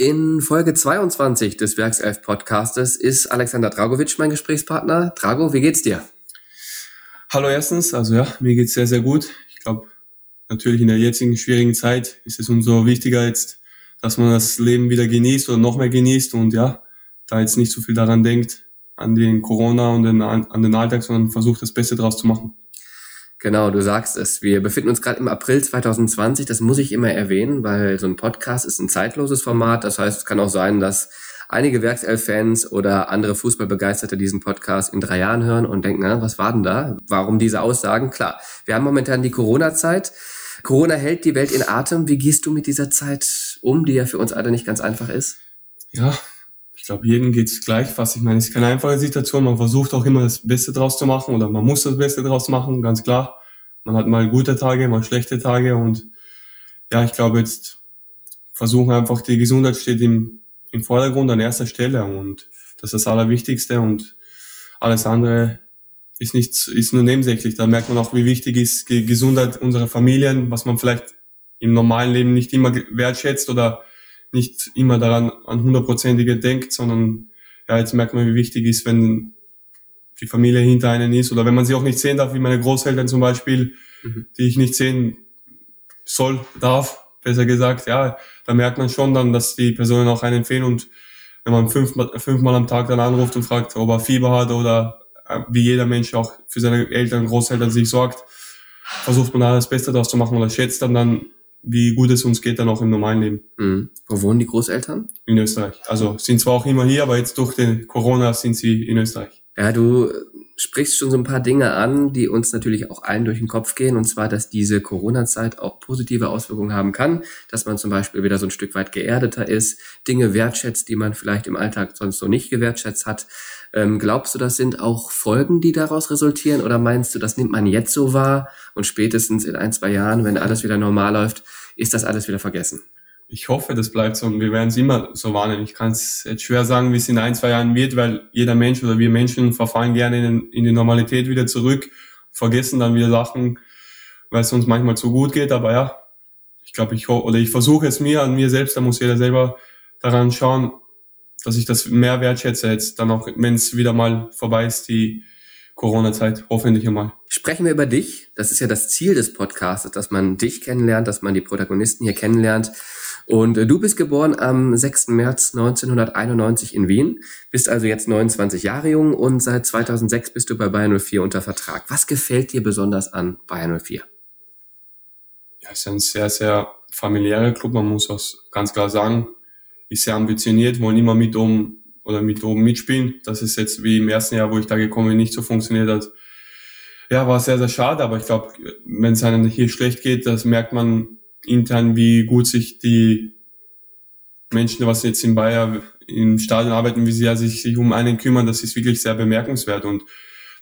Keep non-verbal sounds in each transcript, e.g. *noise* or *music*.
In Folge 22 des Werkself Podcastes ist Alexander Dragovic mein Gesprächspartner. Drago, wie geht's dir? Hallo erstens, also ja, mir geht's sehr, sehr gut. Ich glaube, natürlich in der jetzigen schwierigen Zeit ist es umso wichtiger jetzt, dass man das Leben wieder genießt oder noch mehr genießt und ja, da jetzt nicht so viel daran denkt, an den Corona und den, an den Alltag, sondern versucht das Beste draus zu machen. Genau, du sagst es. Wir befinden uns gerade im April 2020. Das muss ich immer erwähnen, weil so ein Podcast ist ein zeitloses Format. Das heißt, es kann auch sein, dass einige Werkself-Fans oder andere Fußballbegeisterte diesen Podcast in drei Jahren hören und denken, na, was war denn da? Warum diese Aussagen? Klar, wir haben momentan die Corona-Zeit. Corona hält die Welt in Atem. Wie gehst du mit dieser Zeit um, die ja für uns alle nicht ganz einfach ist? Ja, ich glaube, jedem geht's gleich fast. Ich meine, es ist keine einfache Situation. Man versucht auch immer das Beste draus zu machen oder man muss das Beste draus machen, ganz klar. Man hat mal gute Tage, mal schlechte Tage und ja, ich glaube jetzt versuchen einfach die Gesundheit steht im, im Vordergrund an erster Stelle und das ist das Allerwichtigste und alles andere ist nichts, ist nur nebensächlich. Da merkt man auch, wie wichtig ist die Gesundheit unserer Familien, was man vielleicht im normalen Leben nicht immer wertschätzt oder nicht immer daran an hundertprozentige denkt, sondern ja, jetzt merkt man, wie wichtig ist, wenn die Familie hinter einen ist oder wenn man sie auch nicht sehen darf, wie meine Großeltern zum Beispiel, mhm. die ich nicht sehen soll, darf, besser gesagt, ja, da merkt man schon dann, dass die Personen auch einen fehlen und wenn man fünfmal, fünfmal am Tag dann anruft und fragt, ob er Fieber hat oder äh, wie jeder Mensch auch für seine Eltern, Großeltern sich sorgt, versucht man da das Beste daraus zu machen oder schätzt dann dann wie gut es uns geht dann auch im normalen Leben. Mhm. Wo wohnen die Großeltern? In Österreich. Also sind zwar auch immer hier, aber jetzt durch den Corona sind sie in Österreich. Ja, du sprichst schon so ein paar Dinge an, die uns natürlich auch allen durch den Kopf gehen, und zwar, dass diese Corona-Zeit auch positive Auswirkungen haben kann, dass man zum Beispiel wieder so ein Stück weit geerdeter ist, Dinge wertschätzt, die man vielleicht im Alltag sonst so nicht gewertschätzt hat. Ähm, glaubst du, das sind auch Folgen, die daraus resultieren, oder meinst du, das nimmt man jetzt so wahr und spätestens in ein, zwei Jahren, wenn alles wieder normal läuft, ist das alles wieder vergessen? ich hoffe, das bleibt so und wir werden es immer so wahrnehmen. Ich kann es jetzt schwer sagen, wie es in ein, zwei Jahren wird, weil jeder Mensch oder wir Menschen verfallen gerne in, in die Normalität wieder zurück, vergessen dann wieder Sachen, weil es uns manchmal zu gut geht. Aber ja, ich glaube, ich oder ich versuche es mir an mir selbst, da muss jeder selber daran schauen, dass ich das mehr wertschätze jetzt dann auch, wenn es wieder mal vorbei ist, die Corona-Zeit, hoffentlich einmal. Sprechen wir über dich. Das ist ja das Ziel des Podcasts, dass man dich kennenlernt, dass man die Protagonisten hier kennenlernt. Und äh, du bist geboren am 6. März 1991 in Wien, bist also jetzt 29 Jahre jung und seit 2006 bist du bei Bayern 04 unter Vertrag. Was gefällt dir besonders an Bayern 04? Ja, es ist ein sehr, sehr familiärer Club, man muss auch ganz klar sagen. Ist sehr ambitioniert, wollen immer mit oben oder mit oben mitspielen. Das ist jetzt wie im ersten Jahr, wo ich da gekommen bin, nicht so funktioniert hat. Ja, war sehr, sehr schade, aber ich glaube, wenn es einem hier schlecht geht, das merkt man intern, wie gut sich die Menschen, was jetzt in Bayern im Stadion arbeiten, wie sehr sich, sich um einen kümmern, das ist wirklich sehr bemerkenswert. Und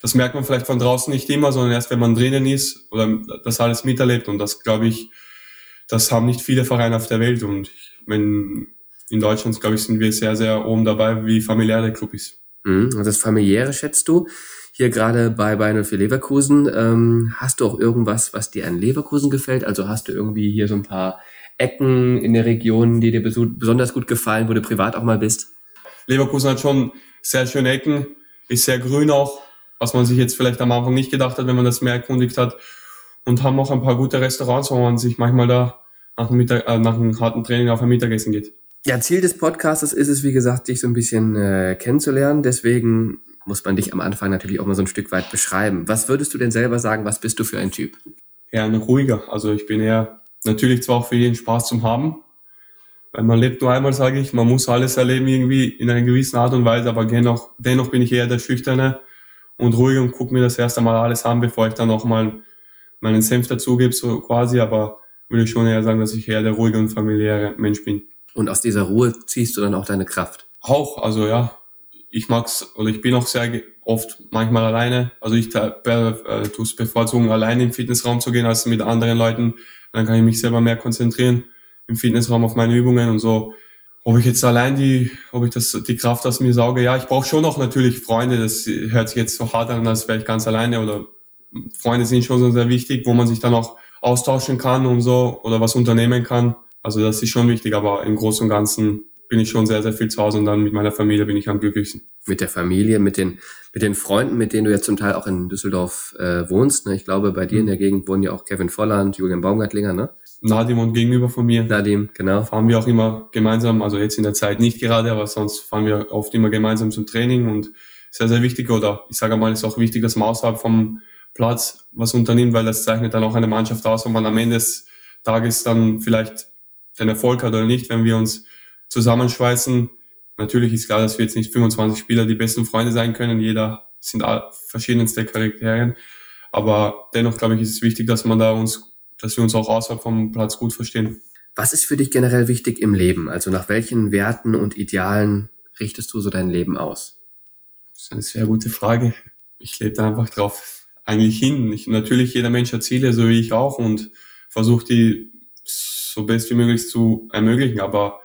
das merkt man vielleicht von draußen nicht immer, sondern erst wenn man drinnen ist oder das alles miterlebt. Und das glaube ich, das haben nicht viele Vereine auf der Welt. Und wenn in Deutschland, glaube ich, sind wir sehr, sehr oben dabei, wie familiär der Club ist. Mhm. Und das Familiäre schätzt du? Hier gerade bei Bayern für Leverkusen. Ähm, hast du auch irgendwas, was dir an Leverkusen gefällt? Also hast du irgendwie hier so ein paar Ecken in der Region, die dir besonders gut gefallen, wo du privat auch mal bist? Leverkusen hat schon sehr schöne Ecken, ist sehr grün auch, was man sich jetzt vielleicht am Anfang nicht gedacht hat, wenn man das mehr erkundigt hat. Und haben auch ein paar gute Restaurants, wo man sich manchmal da nach einem, Mittag, äh, nach einem harten Training auf ein Mittagessen geht. Ja, Ziel des Podcasts ist es, wie gesagt, dich so ein bisschen äh, kennenzulernen. Deswegen muss man dich am Anfang natürlich auch mal so ein Stück weit beschreiben. Was würdest du denn selber sagen, was bist du für ein Typ? Eher ein ruhiger. Also ich bin eher natürlich zwar auch für jeden Spaß zum Haben, weil man lebt nur einmal, sage ich, man muss alles erleben irgendwie in einer gewissen Art und Weise, aber dennoch, dennoch bin ich eher der Schüchterne und ruhig und gucke mir das erste Mal alles an, bevor ich dann auch mal meinen Senf dazugebe, so quasi, aber würde ich schon eher sagen, dass ich eher der ruhige und familiäre Mensch bin. Und aus dieser Ruhe ziehst du dann auch deine Kraft? Auch, also ja, ich mag's oder ich bin auch sehr oft manchmal alleine. Also ich äh, tue es bevorzugen, alleine im Fitnessraum zu gehen, als mit anderen Leuten. Dann kann ich mich selber mehr konzentrieren im Fitnessraum auf meine Übungen und so. Ob ich jetzt allein die, ob ich das die Kraft aus mir sauge, ja, ich brauche schon noch natürlich Freunde. Das hört sich jetzt so hart an, als wäre ich ganz alleine. Oder Freunde sind schon so sehr wichtig, wo man sich dann auch austauschen kann und so oder was unternehmen kann. Also das ist schon wichtig, aber im Großen und Ganzen bin ich schon sehr, sehr viel zu Hause und dann mit meiner Familie bin ich am glücklichsten. Mit der Familie, mit den, mit den Freunden, mit denen du ja zum Teil auch in Düsseldorf äh, wohnst. Ne? Ich glaube, bei dir in der Gegend wohnen ja auch Kevin Volland, Julian Baumgartlinger, ne? Nadim und gegenüber von mir. Nadim, genau. Fahren wir auch immer gemeinsam, also jetzt in der Zeit nicht gerade, aber sonst fahren wir oft immer gemeinsam zum Training und sehr, sehr wichtig oder ich sage mal, ist auch wichtig, dass man außerhalb vom Platz was unternimmt, weil das zeichnet dann auch eine Mannschaft aus, wenn man am Ende des Tages dann vielleicht den Erfolg hat oder nicht, wenn wir uns zusammenschweißen. Natürlich ist klar, dass wir jetzt nicht 25 Spieler die besten Freunde sein können. Jeder sind verschiedenste Charakterien. Aber dennoch, glaube ich, ist es wichtig, dass man da uns, dass wir uns auch außerhalb vom Platz gut verstehen. Was ist für dich generell wichtig im Leben? Also nach welchen Werten und Idealen richtest du so dein Leben aus? Das ist eine sehr gute Frage. Ich lebe da einfach drauf eigentlich hin. Ich, natürlich, jeder Mensch hat Ziele, so wie ich auch, und versuche die so best wie möglich zu ermöglichen. Aber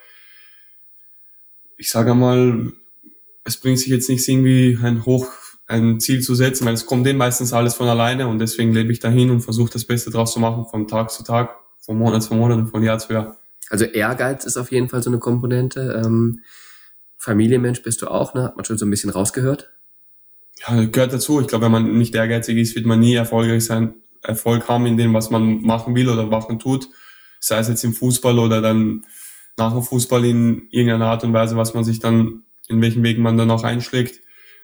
ich sage einmal, es bringt sich jetzt nicht irgendwie ein hoch ein Ziel zu setzen, weil es kommt dem meistens alles von alleine und deswegen lebe ich dahin und versuche das Beste draus zu machen, von Tag zu Tag, von Monat zu Monat und von Jahr zu Jahr. Also Ehrgeiz ist auf jeden Fall so eine Komponente. Ähm, Familienmensch bist du auch, ne? Hat man schon so ein bisschen rausgehört? Ja, gehört dazu. Ich glaube, wenn man nicht ehrgeizig ist, wird man nie erfolgreich sein, Erfolg haben in dem, was man machen will oder machen tut. Sei es jetzt im Fußball oder dann nach dem Fußball in irgendeiner Art und Weise, was man sich dann, in welchen Weg man dann auch einschlägt.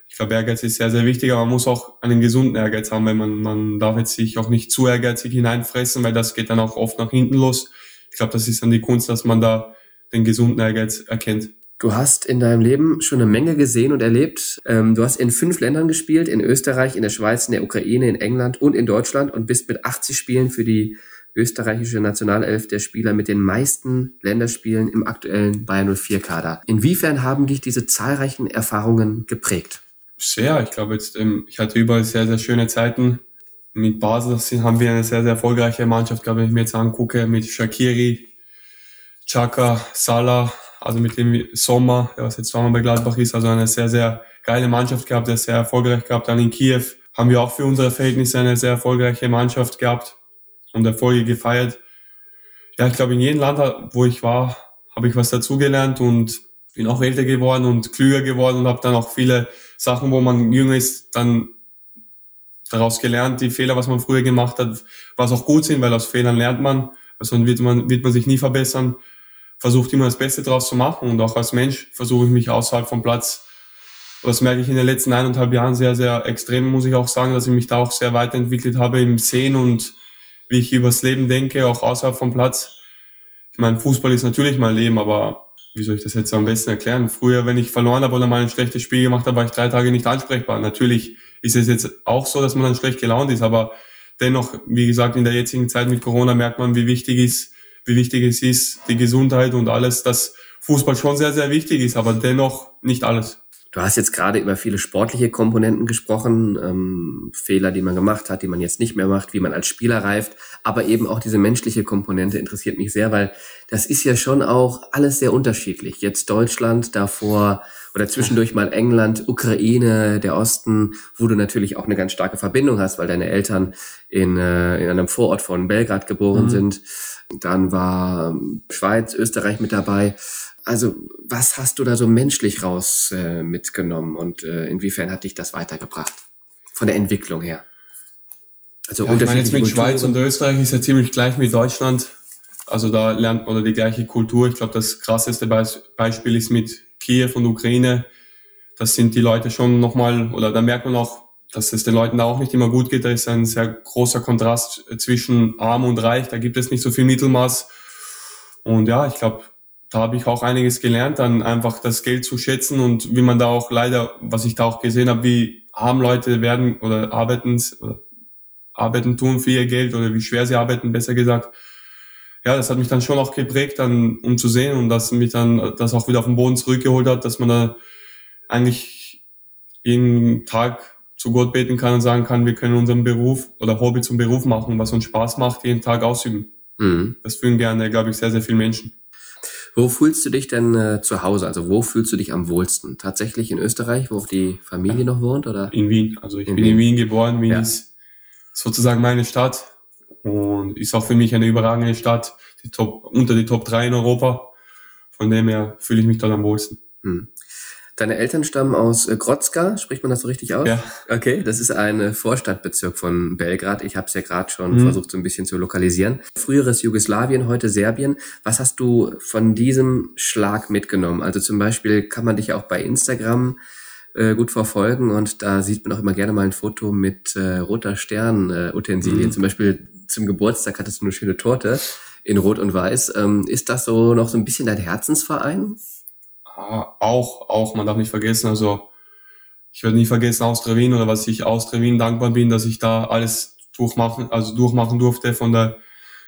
Ich glaube, Ehrgeiz ist sehr, sehr wichtig, aber man muss auch einen gesunden Ehrgeiz haben, weil man, man darf jetzt sich auch nicht zu ehrgeizig hineinfressen, weil das geht dann auch oft nach hinten los. Ich glaube, das ist dann die Kunst, dass man da den gesunden Ehrgeiz erkennt. Du hast in deinem Leben schon eine Menge gesehen und erlebt. Ähm, du hast in fünf Ländern gespielt, in Österreich, in der Schweiz, in der Ukraine, in England und in Deutschland und bist mit 80 Spielen für die österreichische Nationalelf der Spieler mit den meisten Länderspielen im aktuellen Bayern 04 Kader. Inwiefern haben dich diese zahlreichen Erfahrungen geprägt? Sehr. Ich glaube jetzt, ähm, ich hatte überall sehr, sehr schöne Zeiten. Mit Basel haben wir eine sehr, sehr erfolgreiche Mannschaft, glaube ich, wenn ich mir jetzt angucke, mit Shakiri, Chaka, Salah, also mit dem Sommer, der was jetzt zweimal bei Gladbach ist, also eine sehr, sehr geile Mannschaft gehabt, der sehr erfolgreich gehabt. Dann in Kiew haben wir auch für unsere Verhältnisse eine sehr erfolgreiche Mannschaft gehabt und Erfolge gefeiert. Ja, ich glaube, in jedem Land, wo ich war, habe ich was dazugelernt und bin auch älter geworden und klüger geworden und habe dann auch viele Sachen, wo man jünger ist, dann daraus gelernt, die Fehler, was man früher gemacht hat, was auch gut sind, weil aus Fehlern lernt man, also wird man, wird man sich nie verbessern, versucht immer das Beste draus zu machen und auch als Mensch versuche ich mich außerhalb vom Platz, das merke ich in den letzten eineinhalb Jahren sehr, sehr extrem, muss ich auch sagen, dass ich mich da auch sehr weiterentwickelt habe im Sehen und wie ich übers Leben denke, auch außerhalb vom Platz. Ich meine, Fußball ist natürlich mein Leben, aber wie soll ich das jetzt am besten erklären? Früher, wenn ich verloren habe oder mal ein schlechtes Spiel gemacht habe, war ich drei Tage nicht ansprechbar. Natürlich ist es jetzt auch so, dass man dann schlecht gelaunt ist, aber dennoch, wie gesagt, in der jetzigen Zeit mit Corona merkt man, wie wichtig ist, wie wichtig es ist, die Gesundheit und alles, dass Fußball schon sehr, sehr wichtig ist, aber dennoch nicht alles. Du hast jetzt gerade über viele sportliche Komponenten gesprochen, ähm, Fehler, die man gemacht hat, die man jetzt nicht mehr macht, wie man als Spieler reift, aber eben auch diese menschliche Komponente interessiert mich sehr, weil das ist ja schon auch alles sehr unterschiedlich. Jetzt Deutschland, davor oder zwischendurch mal England, Ukraine, der Osten, wo du natürlich auch eine ganz starke Verbindung hast, weil deine Eltern in, äh, in einem Vorort von Belgrad geboren mhm. sind. Dann war ähm, Schweiz, Österreich mit dabei. Also was hast du da so menschlich raus äh, mitgenommen und äh, inwiefern hat dich das weitergebracht von der Entwicklung her? Also ja, ich meine jetzt mit Schweiz und Österreich ist ja ziemlich gleich mit Deutschland. Also da lernt man die gleiche Kultur. Ich glaube, das krasseste Beispiel ist mit Kiew und Ukraine. Das sind die Leute schon nochmal, oder da merkt man auch, dass es den Leuten da auch nicht immer gut geht. Da ist ein sehr großer Kontrast zwischen arm und reich. Da gibt es nicht so viel Mittelmaß. Und ja, ich glaube, da habe ich auch einiges gelernt, dann einfach das Geld zu schätzen und wie man da auch leider, was ich da auch gesehen habe, wie arm Leute werden oder arbeiten, oder arbeiten tun für ihr Geld oder wie schwer sie arbeiten, besser gesagt. Ja, das hat mich dann schon auch geprägt, dann, um zu sehen und dass mich dann das auch wieder auf den Boden zurückgeholt hat, dass man da eigentlich jeden Tag zu Gott beten kann und sagen kann, wir können unseren Beruf oder Hobby zum Beruf machen, was uns Spaß macht, jeden Tag ausüben. Mhm. Das fühlen gerne, glaube ich, sehr, sehr viele Menschen. Wo fühlst du dich denn äh, zu Hause? Also wo fühlst du dich am wohlsten? Tatsächlich in Österreich, wo auch die Familie noch wohnt? Oder? In Wien. Also ich in bin Wien. in Wien geboren. Wien ja. ist sozusagen meine Stadt und ist auch für mich eine überragende Stadt, die Top, unter die Top 3 in Europa. von dem her fühle ich mich dort am wohlsten. Hm. Deine Eltern stammen aus äh, Grodzka, spricht man das so richtig aus? Ja. Okay, das ist ein äh, Vorstadtbezirk von Belgrad. Ich habe es ja gerade schon mhm. versucht, so ein bisschen zu lokalisieren. Früheres Jugoslawien, heute Serbien. Was hast du von diesem Schlag mitgenommen? Also zum Beispiel kann man dich auch bei Instagram äh, gut verfolgen und da sieht man auch immer gerne mal ein Foto mit äh, roter Stern-Utensilien. Mhm. Zum Beispiel zum Geburtstag hattest du eine schöne Torte in Rot und Weiß. Ähm, ist das so noch so ein bisschen dein Herzensverein? Auch, auch, man darf nicht vergessen, also ich werde nie vergessen Austria Wien oder was ich Austria Wien dankbar bin, dass ich da alles durchmachen, also durchmachen durfte von der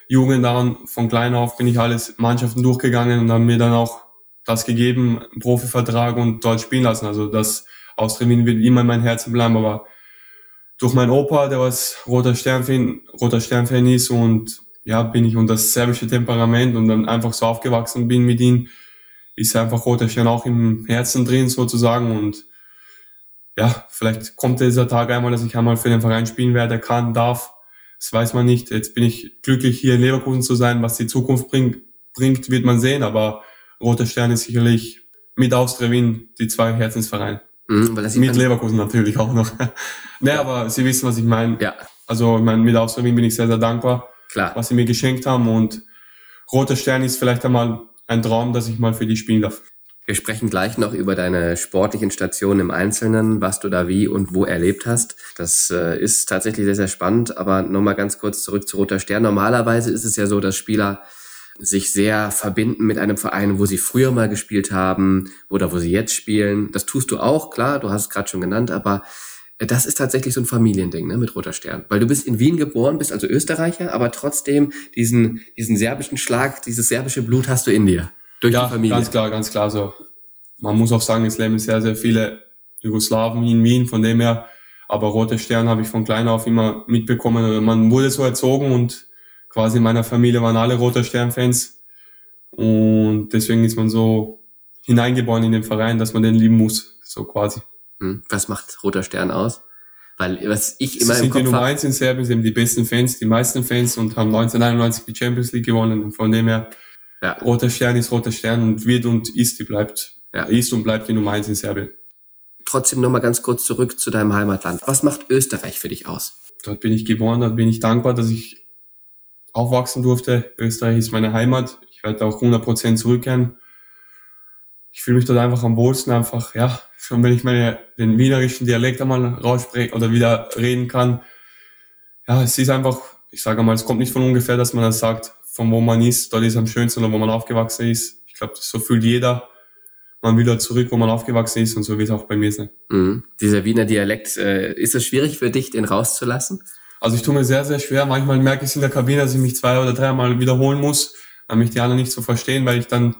Jugend an, von klein auf bin ich alles Mannschaften durchgegangen und haben mir dann auch das gegeben, Profivertrag und dort spielen lassen. Also das Austria Wien wird immer in mein Herzen bleiben, aber durch meinen Opa, der was roter Sternfan, roter Sternfan ist und ja, bin ich und das serbische Temperament und dann einfach so aufgewachsen bin mit ihm, ist einfach roter Stern auch im Herzen drin sozusagen und ja, vielleicht kommt dieser Tag einmal, dass ich einmal für den Verein spielen werde, kann, darf. Das weiß man nicht. Jetzt bin ich glücklich, hier in Leverkusen zu sein. Was die Zukunft bringt, bringt wird man sehen. Aber Roter Stern ist sicherlich mit Austria Wien die zwei Herzensvereine. Mhm, mit Leverkusen natürlich auch noch. *laughs* ne, aber Sie wissen, was ich meine. Ja. Also ich meine, mit Wien bin ich sehr, sehr dankbar, Klar. was Sie mir geschenkt haben. Und Roter Stern ist vielleicht einmal ein Traum, dass ich mal für die spielen darf. Wir sprechen gleich noch über deine sportlichen Stationen im Einzelnen, was du da wie und wo erlebt hast. Das äh, ist tatsächlich sehr, sehr spannend. Aber nochmal ganz kurz zurück zu Roter Stern. Normalerweise ist es ja so, dass Spieler sich sehr verbinden mit einem Verein, wo sie früher mal gespielt haben oder wo sie jetzt spielen. Das tust du auch, klar, du hast es gerade schon genannt, aber das ist tatsächlich so ein Familiending ne, mit Roter Stern. Weil du bist in Wien geboren, bist also Österreicher, aber trotzdem diesen, diesen serbischen Schlag, dieses serbische Blut hast du in dir. Durch ja, die Familie. ganz klar, ganz klar so. Man muss auch sagen, es leben sehr, sehr viele Jugoslawen in Wien, von dem her. Aber Roter Stern habe ich von klein auf immer mitbekommen. Man wurde so erzogen und quasi in meiner Familie waren alle Roter Stern-Fans. Und deswegen ist man so hineingeboren in den Verein, dass man den lieben muss, so quasi. Hm. Was macht Roter Stern aus? Weil was ich immer Sie im sind Kopf die Nummer eins in Serbien, sie haben die besten Fans, die meisten Fans und haben 1991 die Champions League gewonnen. Und von dem her, ja. Roter Stern ist Roter Stern und wird und ist, die bleibt, ja. ist und bleibt die Nummer eins in Serbien. Trotzdem nochmal ganz kurz zurück zu deinem Heimatland. Was macht Österreich für dich aus? Dort bin ich geboren, dort bin ich dankbar, dass ich aufwachsen durfte. Österreich ist meine Heimat. Ich werde auch 100% zurückkehren. Ich fühle mich dort einfach am wohlsten, einfach, ja, schon wenn ich meine, den wienerischen Dialekt einmal rausspreche oder wieder reden kann. Ja, es ist einfach, ich sage mal, es kommt nicht von ungefähr, dass man das sagt, von wo man ist, dort ist am schönsten oder wo man aufgewachsen ist. Ich glaube, so fühlt jeder. Man will dort zurück, wo man aufgewachsen ist und so wird es auch bei mir sein. Mhm. Dieser Wiener Dialekt, äh, ist es schwierig für dich, den rauszulassen? Also ich tue mir sehr, sehr schwer. Manchmal merke ich es in der Kabine, dass ich mich zwei oder dreimal wiederholen muss, damit mich die anderen nicht so verstehen, weil ich dann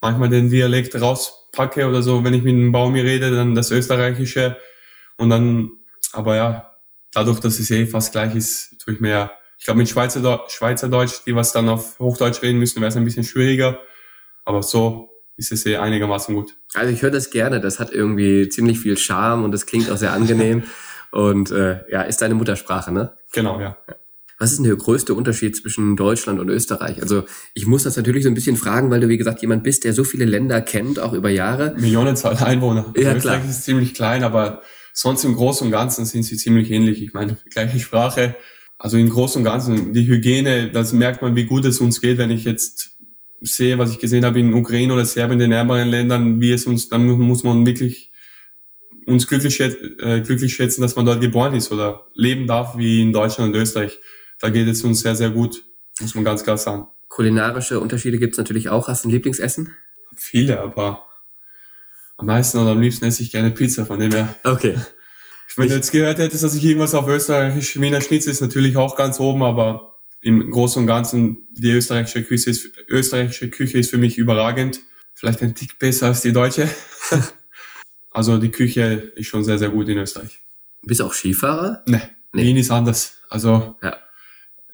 manchmal den Dialekt rauspacke oder so, wenn ich mit einem Baumi rede, dann das Österreichische und dann, aber ja, dadurch, dass es eh fast gleich ist, tue ich mir ja, ich glaube mit Schweizer, Schweizerdeutsch, die was dann auf Hochdeutsch reden müssen, wäre es ein bisschen schwieriger, aber so ist es eh einigermaßen gut. Also ich höre das gerne, das hat irgendwie ziemlich viel Charme und das klingt auch sehr angenehm. *laughs* Und äh, ja, ist deine Muttersprache, ne? Genau, ja. Was ist denn der größte Unterschied zwischen Deutschland und Österreich? Also ich muss das natürlich so ein bisschen fragen, weil du, wie gesagt, jemand bist, der so viele Länder kennt, auch über Jahre. Millionenzahl Einwohner. Ja, Österreich klar. ist ziemlich klein, aber sonst im Großen und Ganzen sind sie ziemlich ähnlich. Ich meine, gleiche Sprache. Also im Großen und Ganzen, die Hygiene, das merkt man, wie gut es uns geht, wenn ich jetzt sehe, was ich gesehen habe in Ukraine oder Serbien, den ärmeren Ländern, wie es uns, dann muss man wirklich uns glücklich, äh, glücklich schätzen, dass man dort geboren ist oder leben darf wie in Deutschland und Österreich. Da geht es uns sehr, sehr gut, muss man ganz klar sagen. Kulinarische Unterschiede gibt es natürlich auch. Hast du ein Lieblingsessen? Viele, aber am meisten oder am liebsten esse ich gerne Pizza, von dem her. Okay. Wenn du jetzt gehört hättest, dass ich irgendwas auf österreichisch Wiener Schnitzel ist natürlich auch ganz oben, aber im Großen und Ganzen die österreichische Küche ist, österreichische Küche ist für mich überragend. Vielleicht ein Tick besser als die deutsche. *laughs* Also die Küche ist schon sehr, sehr gut in Österreich. Bist du auch Skifahrer? Nee, nee. Wien ist anders. Also ja.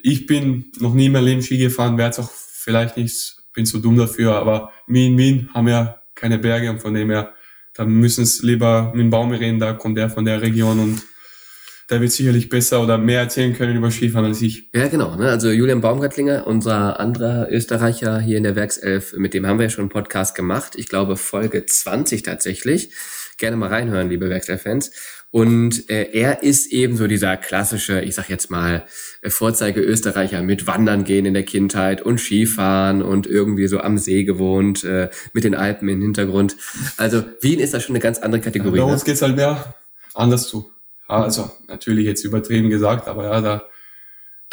Ich bin noch nie in meinem Leben Ski gefahren, werde es auch vielleicht nicht, bin zu dumm dafür, aber wir in Wien haben ja keine Berge und von dem her, da müssen es lieber mit dem Baum reden, da kommt der von der Region und der wird sicherlich besser oder mehr erzählen können über Skifahren als ich. Ja, genau. Ne? Also Julian Baumgartlinger, unser anderer Österreicher hier in der Werkself, mit dem haben wir ja schon einen Podcast gemacht. Ich glaube Folge 20 tatsächlich. Gerne mal reinhören, liebe Werkself-Fans. Und äh, er ist eben so dieser klassische, ich sag jetzt mal, äh, Vorzeige-Österreicher mit Wandern gehen in der Kindheit und Skifahren und irgendwie so am See gewohnt, äh, mit den Alpen im Hintergrund. Also Wien ist da schon eine ganz andere Kategorie. Ja, bei uns ne? geht's halt mehr anders zu. Also natürlich jetzt übertrieben gesagt, aber ja, da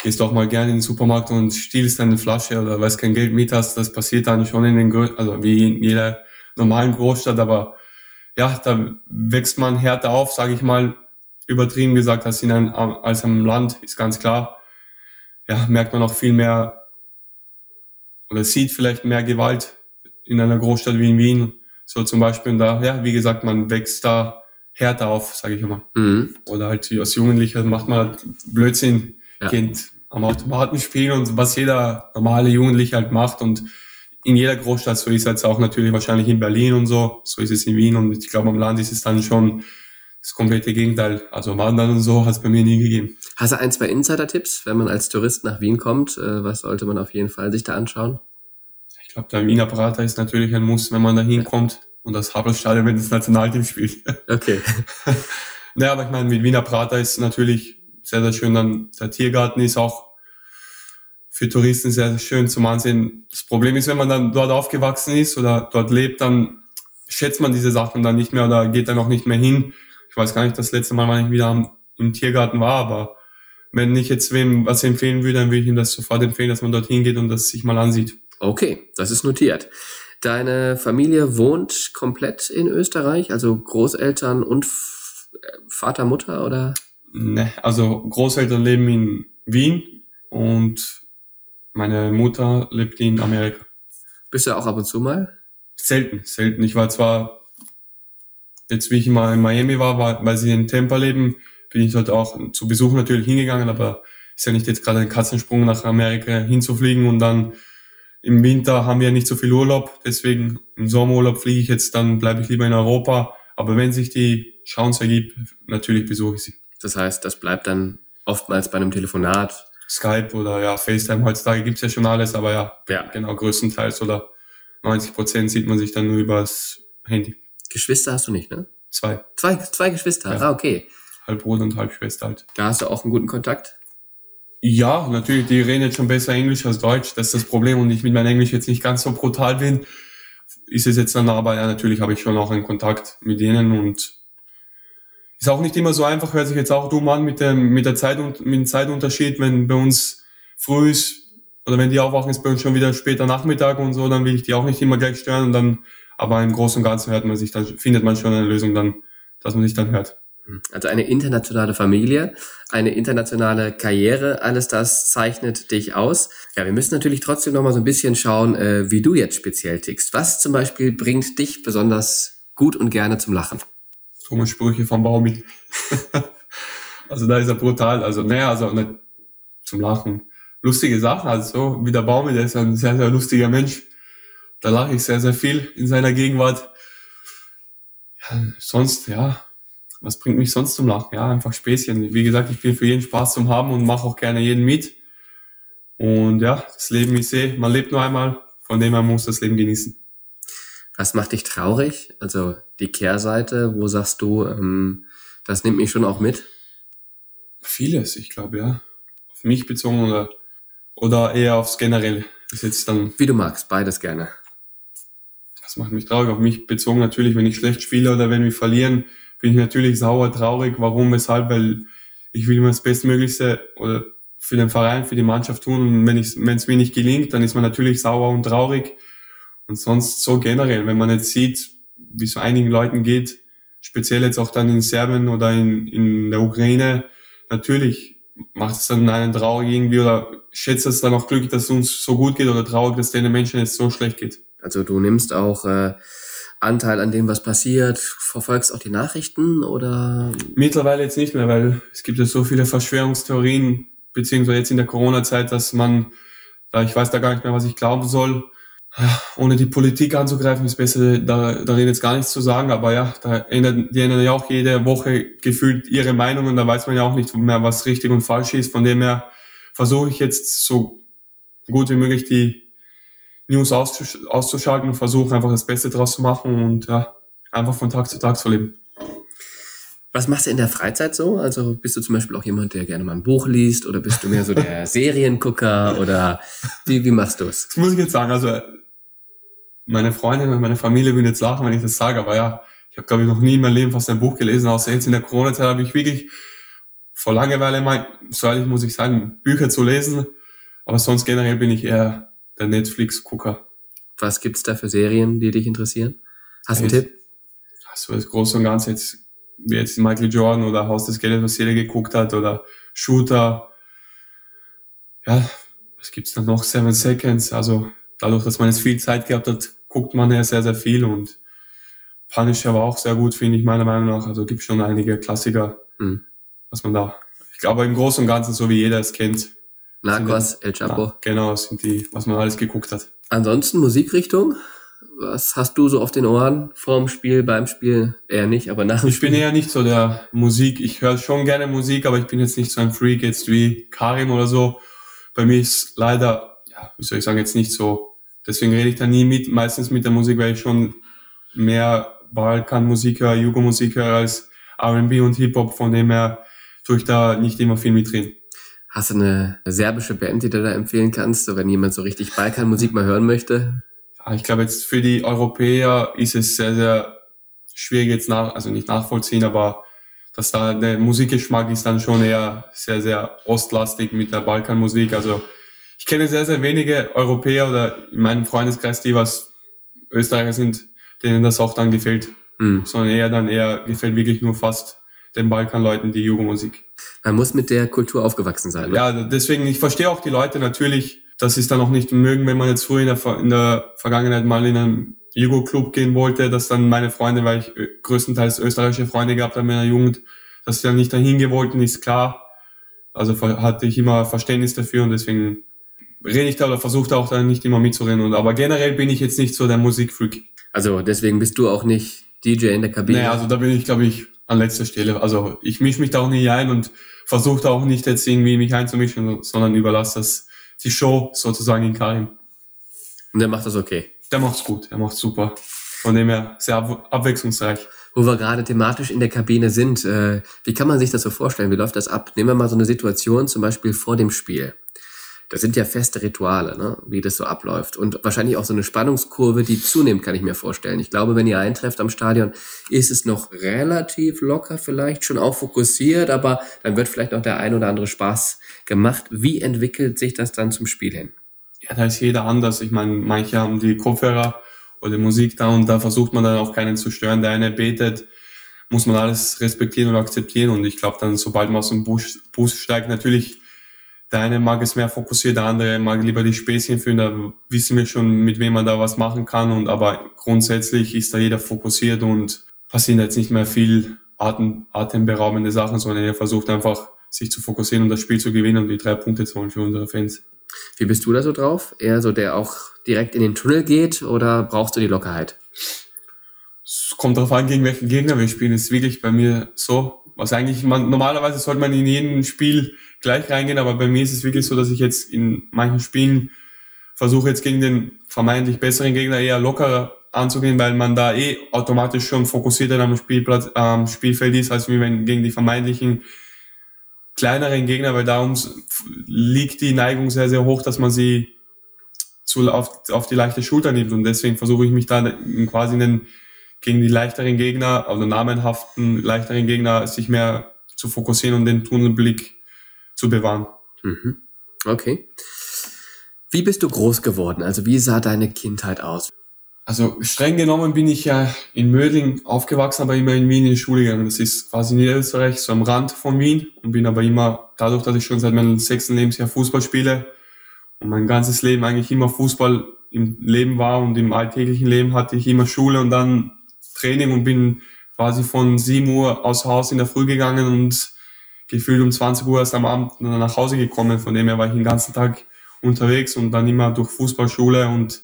gehst du auch mal gerne in den Supermarkt und stiehlst eine Flasche oder weil kein Geld mit hast. Das passiert dann schon in den, also wie in jeder normalen Großstadt, aber ja, da wächst man härter auf, sage ich mal, übertrieben gesagt, als, in einem, als am Land, ist ganz klar. Ja, merkt man auch viel mehr oder sieht vielleicht mehr Gewalt in einer Großstadt wie in Wien. So zum Beispiel, da, ja, wie gesagt, man wächst da härter auf, sage ich immer. Mhm. Oder halt als Jugendlicher macht man halt Blödsinn, ja. Kind am Automaten spielen und was jeder normale Jugendliche halt macht und in jeder Großstadt, so ist es jetzt auch natürlich wahrscheinlich in Berlin und so, so ist es in Wien und ich glaube am Land ist es dann schon das komplette Gegenteil. Also Wandern und so hat es bei mir nie gegeben. Hast du ein, zwei Insider-Tipps, wenn man als Tourist nach Wien kommt? Äh, was sollte man auf jeden Fall sich da anschauen? Ich glaube, der Wiener Prater ist natürlich ein Muss, wenn man da hinkommt und das Havelstadion, wenn das Nationalteam spielt. *laughs* Okay. naja, aber ich meine, mit Wiener Prater ist natürlich sehr, sehr schön. Dann der Tiergarten ist auch für Touristen sehr schön zum Ansehen. Das Problem ist, wenn man dann dort aufgewachsen ist oder dort lebt, dann schätzt man diese Sachen dann nicht mehr oder geht dann auch nicht mehr hin. Ich weiß gar nicht, das letzte Mal, wann ich wieder im Tiergarten war, aber wenn ich jetzt wem was empfehlen würde, dann würde ich ihm das sofort empfehlen, dass man dort hingeht und das sich mal ansieht. Okay, das ist notiert. Deine Familie wohnt komplett in Österreich, also Großeltern und Vater, Mutter oder? Ne, also Großeltern leben in Wien und meine Mutter lebt in Amerika. Bist du auch ab und zu mal? Selten, selten. Ich war zwar, jetzt wie ich mal in Miami war, war weil sie in Tampa leben, bin ich dort auch zu Besuch natürlich hingegangen, aber ist ja nicht jetzt gerade ein Katzensprung nach Amerika hinzufliegen und dann im Winter haben wir ja nicht so viel Urlaub, deswegen im Sommerurlaub fliege ich jetzt, dann bleibe ich lieber in Europa. Aber wenn sich die Chance ergibt, natürlich besuche ich sie. Das heißt, das bleibt dann oftmals bei einem Telefonat Skype oder ja, FaceTime. Heutzutage gibt's ja schon alles, aber ja, ja. genau, größtenteils oder 90 Prozent sieht man sich dann nur übers Handy. Geschwister hast du nicht, ne? Zwei. Zwei, zwei Geschwister, ja. ah, okay. Halb Bruder und halb Schwester halt. Da hast du auch einen guten Kontakt? Ja, natürlich, die reden jetzt schon besser Englisch als Deutsch. Das ist das Problem und ich mit meinem Englisch jetzt nicht ganz so brutal bin, ist es jetzt dann aber, ja, natürlich habe ich schon auch einen Kontakt mit denen und ist auch nicht immer so einfach, hört sich jetzt auch dumm an mit dem, mit der Zeit und mit dem Zeitunterschied, wenn bei uns früh ist oder wenn die aufwachen, ist bei uns schon wieder später Nachmittag und so, dann will ich die auch nicht immer gleich stören und dann, aber im Großen und Ganzen hört man sich dann, findet man schon eine Lösung dann, dass man sich dann hört. Also eine internationale Familie, eine internationale Karriere, alles das zeichnet dich aus. Ja, wir müssen natürlich trotzdem noch mal so ein bisschen schauen, äh, wie du jetzt speziell tickst. Was zum Beispiel bringt dich besonders gut und gerne zum Lachen? Dumme Sprüche vom Baumi. *laughs* also da ist er brutal. Also, naja, also nicht zum Lachen. Lustige Sachen, also so wie der Baumi, der ist ein sehr, sehr lustiger Mensch. Da lache ich sehr, sehr viel in seiner Gegenwart. Ja, sonst, ja, was bringt mich sonst zum Lachen? Ja, einfach Späßchen. Wie gesagt, ich bin für jeden Spaß zum Haben und mache auch gerne jeden mit. Und ja, das Leben, ich sehe, man lebt nur einmal, von dem man muss das Leben genießen. Was macht dich traurig? Also die Kehrseite, wo sagst du, ähm, das nimmt mich schon auch mit? Vieles, ich glaube, ja. Auf mich bezogen oder, oder eher aufs Generelle. Ist jetzt dann. Wie du magst, beides gerne. Das macht mich traurig. Auf mich bezogen natürlich, wenn ich schlecht spiele oder wenn wir verlieren, bin ich natürlich sauer, traurig. Warum, weshalb? Weil ich will immer das Bestmöglichste oder für den Verein, für die Mannschaft tun. Und wenn es mir nicht gelingt, dann ist man natürlich sauer und traurig. Und sonst so generell, wenn man jetzt sieht, wie es einigen Leuten geht, speziell jetzt auch dann in Serbien oder in, in der Ukraine, natürlich macht es dann einen traurig irgendwie oder schätzt es dann auch glücklich, dass es uns so gut geht oder traurig, dass den Menschen jetzt so schlecht geht. Also du nimmst auch äh, Anteil an dem, was passiert, verfolgst auch die Nachrichten oder? Mittlerweile jetzt nicht mehr, weil es gibt ja so viele Verschwörungstheorien, beziehungsweise jetzt in der Corona-Zeit, dass man, ich weiß da gar nicht mehr, was ich glauben soll, ohne die Politik anzugreifen, ist besser da, darin jetzt gar nichts zu sagen. Aber ja, da ändert, die ändern ja auch jede Woche gefühlt ihre Meinung und da weiß man ja auch nicht mehr, was richtig und falsch ist. Von dem her versuche ich jetzt so gut wie möglich die News auszusch auszuschalten und versuche einfach das Beste draus zu machen und ja, einfach von Tag zu Tag zu leben. Was machst du in der Freizeit so? Also bist du zum Beispiel auch jemand, der gerne mal ein Buch liest oder bist du mehr so der *laughs* Seriengucker oder wie, wie machst du es? Das muss ich jetzt sagen. Also meine Freundin und meine Familie würden jetzt lachen, wenn ich das sage, aber ja, ich habe, glaube ich, noch nie in meinem Leben fast ein Buch gelesen, außer jetzt in der Corona-Zeit habe ich wirklich vor Langeweile mal, so ehrlich muss ich sagen, Bücher zu lesen, aber sonst generell bin ich eher der Netflix-Gucker. Was gibt's da für Serien, die dich interessieren? Hast du einen Tipp? Also das Große und Ganze jetzt, wie jetzt Michael Jordan oder Haus des Geldes, was jeder geguckt hat, oder Shooter. Ja, was gibt's da noch? Seven Seconds. Also dadurch, dass man jetzt viel Zeit gehabt hat, guckt man ja sehr, sehr viel und Punisher war auch sehr gut, finde ich meiner Meinung nach. Also gibt schon einige Klassiker, mhm. was man da. Ich glaube im Großen und Ganzen, so wie jeder es kennt. Narcos, El Chapo. Na, genau, sind die, was man alles geguckt hat. Ansonsten Musikrichtung? Was hast du so auf den Ohren vorm Spiel, beim Spiel? Eher nicht, aber nach dem Ich Spiel? bin eher nicht so der Musik. Ich höre schon gerne Musik, aber ich bin jetzt nicht so ein Freak jetzt wie Karim oder so. Bei mir ist leider, ja, wie soll ich sagen, jetzt nicht so Deswegen rede ich da nie mit, meistens mit der Musik, weil ich schon mehr Balkanmusik höre, Jugo-Musik höre als R&B und Hip-Hop, von dem her tue ich da nicht immer viel mitreden. Hast du eine serbische Band, die du da empfehlen kannst, so wenn jemand so richtig Balkanmusik mal hören möchte? Ja, ich glaube jetzt für die Europäer ist es sehr, sehr schwierig jetzt nach, also nicht nachvollziehen, aber dass da der Musikgeschmack ist dann schon eher sehr, sehr ostlastig mit der Balkanmusik. Also ich kenne sehr, sehr wenige Europäer oder in meinem Freundeskreis, die was Österreicher sind, denen das auch dann gefällt. Mhm. Sondern eher dann eher gefällt wirklich nur fast den Balkanleuten die Jugendmusik. Man muss mit der Kultur aufgewachsen sein. Oder? Ja, deswegen, ich verstehe auch die Leute natürlich, dass sie es dann auch nicht mögen, wenn man jetzt früher in der, in der Vergangenheit mal in einen Jugo-Club gehen wollte, dass dann meine Freunde, weil ich größtenteils österreichische Freunde gehabt habe in der Jugend, dass sie dann nicht dahin gewollten, ist klar. Also hatte ich immer Verständnis dafür und deswegen rede ich da oder versuche da auch dann nicht immer mitzurennen. Und, aber generell bin ich jetzt nicht so der Musikfreak. Also deswegen bist du auch nicht DJ in der Kabine? Naja, also da bin ich, glaube ich, an letzter Stelle. Also ich mische mich da auch nie ein und versuche da auch nicht jetzt irgendwie mich einzumischen, sondern überlasse das die Show sozusagen in Karim. Und der macht das okay? Der macht's gut, der macht's super. Von dem her sehr abwechslungsreich. Wo wir gerade thematisch in der Kabine sind, äh, wie kann man sich das so vorstellen? Wie läuft das ab? Nehmen wir mal so eine Situation, zum Beispiel vor dem Spiel. Das sind ja feste Rituale, ne? wie das so abläuft. Und wahrscheinlich auch so eine Spannungskurve, die zunimmt, kann ich mir vorstellen. Ich glaube, wenn ihr eintrefft am Stadion, ist es noch relativ locker, vielleicht schon auch fokussiert, aber dann wird vielleicht noch der ein oder andere Spaß gemacht. Wie entwickelt sich das dann zum Spiel hin? Ja, da ist jeder anders. Ich meine, manche haben die Kopfhörer oder Musik da und da versucht man dann auch keinen zu stören. Der eine betet, muss man alles respektieren und akzeptieren. Und ich glaube dann, sobald man aus dem Bus, Bus steigt, natürlich der eine mag es mehr fokussiert, der andere mag lieber die Späßchen führen, da wissen wir schon, mit wem man da was machen kann. Und aber grundsätzlich ist da jeder fokussiert und passieren jetzt nicht mehr viel atem, atemberaubende Sachen, sondern er versucht einfach, sich zu fokussieren und das Spiel zu gewinnen und die drei Punkte zu holen für unsere Fans. Wie bist du da so drauf? Eher so, der auch direkt in den Tunnel geht oder brauchst du die Lockerheit? Es kommt darauf an, gegen welchen Gegner wir spielen. Es ist wirklich bei mir so, was eigentlich man, normalerweise sollte man in jedem Spiel gleich reingehen, aber bei mir ist es wirklich so, dass ich jetzt in manchen Spielen versuche jetzt gegen den vermeintlich besseren Gegner eher lockerer anzugehen, weil man da eh automatisch schon fokussierter am Spielplatz, am Spielfeld ist, als wie wenn gegen die vermeintlichen kleineren Gegner, weil darum liegt die Neigung sehr, sehr hoch, dass man sie zu, auf, auf die leichte Schulter nimmt. Und deswegen versuche ich mich da quasi in den, gegen die leichteren Gegner, also namenhaften leichteren Gegner, sich mehr zu fokussieren und den Tunnelblick zu bewahren. Mhm. Okay. Wie bist du groß geworden? Also wie sah deine Kindheit aus? Also streng genommen bin ich ja in Mödling aufgewachsen, aber immer in Wien in die Schule gegangen. Das ist quasi Niederösterreich, so am Rand von Wien und bin aber immer, dadurch, dass ich schon seit meinem sechsten Lebensjahr Fußball spiele und mein ganzes Leben eigentlich immer Fußball im Leben war und im alltäglichen Leben hatte ich immer Schule und dann Training und bin quasi von 7 Uhr aus Haus in der Früh gegangen und gefühlt um 20 Uhr erst am Abend nach Hause gekommen. Von dem her war ich den ganzen Tag unterwegs und dann immer durch Fußballschule und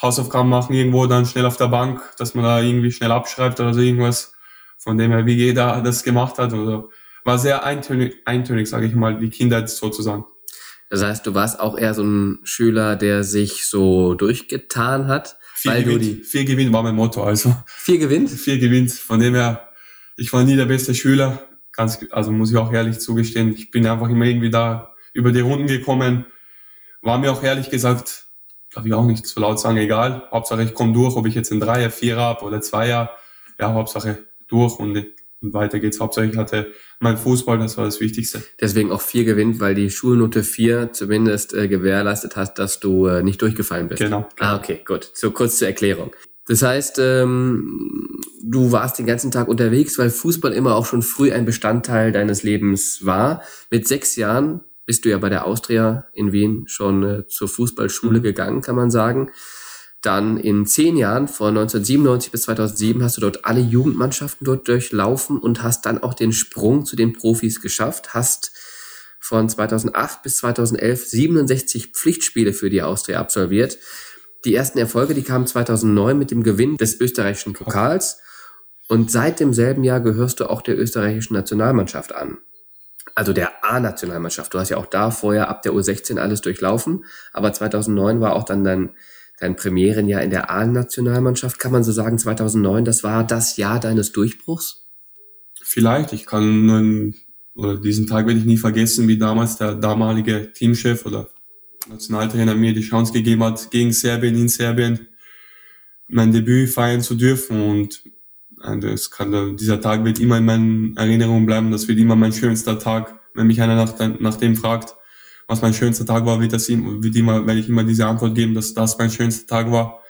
Hausaufgaben machen irgendwo dann schnell auf der Bank, dass man da irgendwie schnell abschreibt oder so irgendwas. Von dem her, wie jeder das gemacht hat. Also war sehr eintönig, eintönig sage ich mal, die Kindheit sozusagen. Das heißt, du warst auch eher so ein Schüler, der sich so durchgetan hat. Viel weil gewinnt, viel gewinnt war mein Motto. Also viel gewinnt. Viel gewinnt. Von dem her, ich war nie der beste Schüler. Ganz, also muss ich auch ehrlich zugestehen. Ich bin einfach immer irgendwie da über die Runden gekommen. War mir auch ehrlich gesagt, darf ich auch nicht zu laut sagen, egal. Hauptsache ich komme durch, ob ich jetzt ein Dreier, Vierer habe oder Zweier. Ja, Hauptsache durch und, und weiter geht's. Hauptsache ich hatte mein Fußball, das war das Wichtigste. Deswegen auch vier gewinnt, weil die Schulnote vier zumindest äh, gewährleistet hat, dass du äh, nicht durchgefallen bist. Genau. Ah, okay, gut. So kurz zur Erklärung. Das heißt, ähm, du warst den ganzen Tag unterwegs, weil Fußball immer auch schon früh ein Bestandteil deines Lebens war. Mit sechs Jahren bist du ja bei der Austria in Wien schon äh, zur Fußballschule mhm. gegangen, kann man sagen. Dann in zehn Jahren, von 1997 bis 2007, hast du dort alle Jugendmannschaften dort durchlaufen und hast dann auch den Sprung zu den Profis geschafft. Hast von 2008 bis 2011 67 Pflichtspiele für die Austria absolviert. Die ersten Erfolge, die kamen 2009 mit dem Gewinn des österreichischen Pokals. Und seit demselben Jahr gehörst du auch der österreichischen Nationalmannschaft an. Also der A-Nationalmannschaft. Du hast ja auch da vorher ab der U16 alles durchlaufen. Aber 2009 war auch dann dein, dein Premierenjahr in der A-Nationalmannschaft. Kann man so sagen, 2009, das war das Jahr deines Durchbruchs? Vielleicht. Ich kann nur, oder diesen Tag werde ich nie vergessen, wie damals der damalige Teamchef oder Nationaltrainer mir die Chance gegeben hat, gegen Serbien in Serbien mein Debüt feiern zu dürfen. Und das kann, dieser Tag wird immer in meinen Erinnerungen bleiben. Das wird immer mein schönster Tag. Wenn mich einer nach, nach dem fragt, was mein schönster Tag war, wird das wird immer, werde ich immer diese Antwort geben, dass das mein schönster Tag war,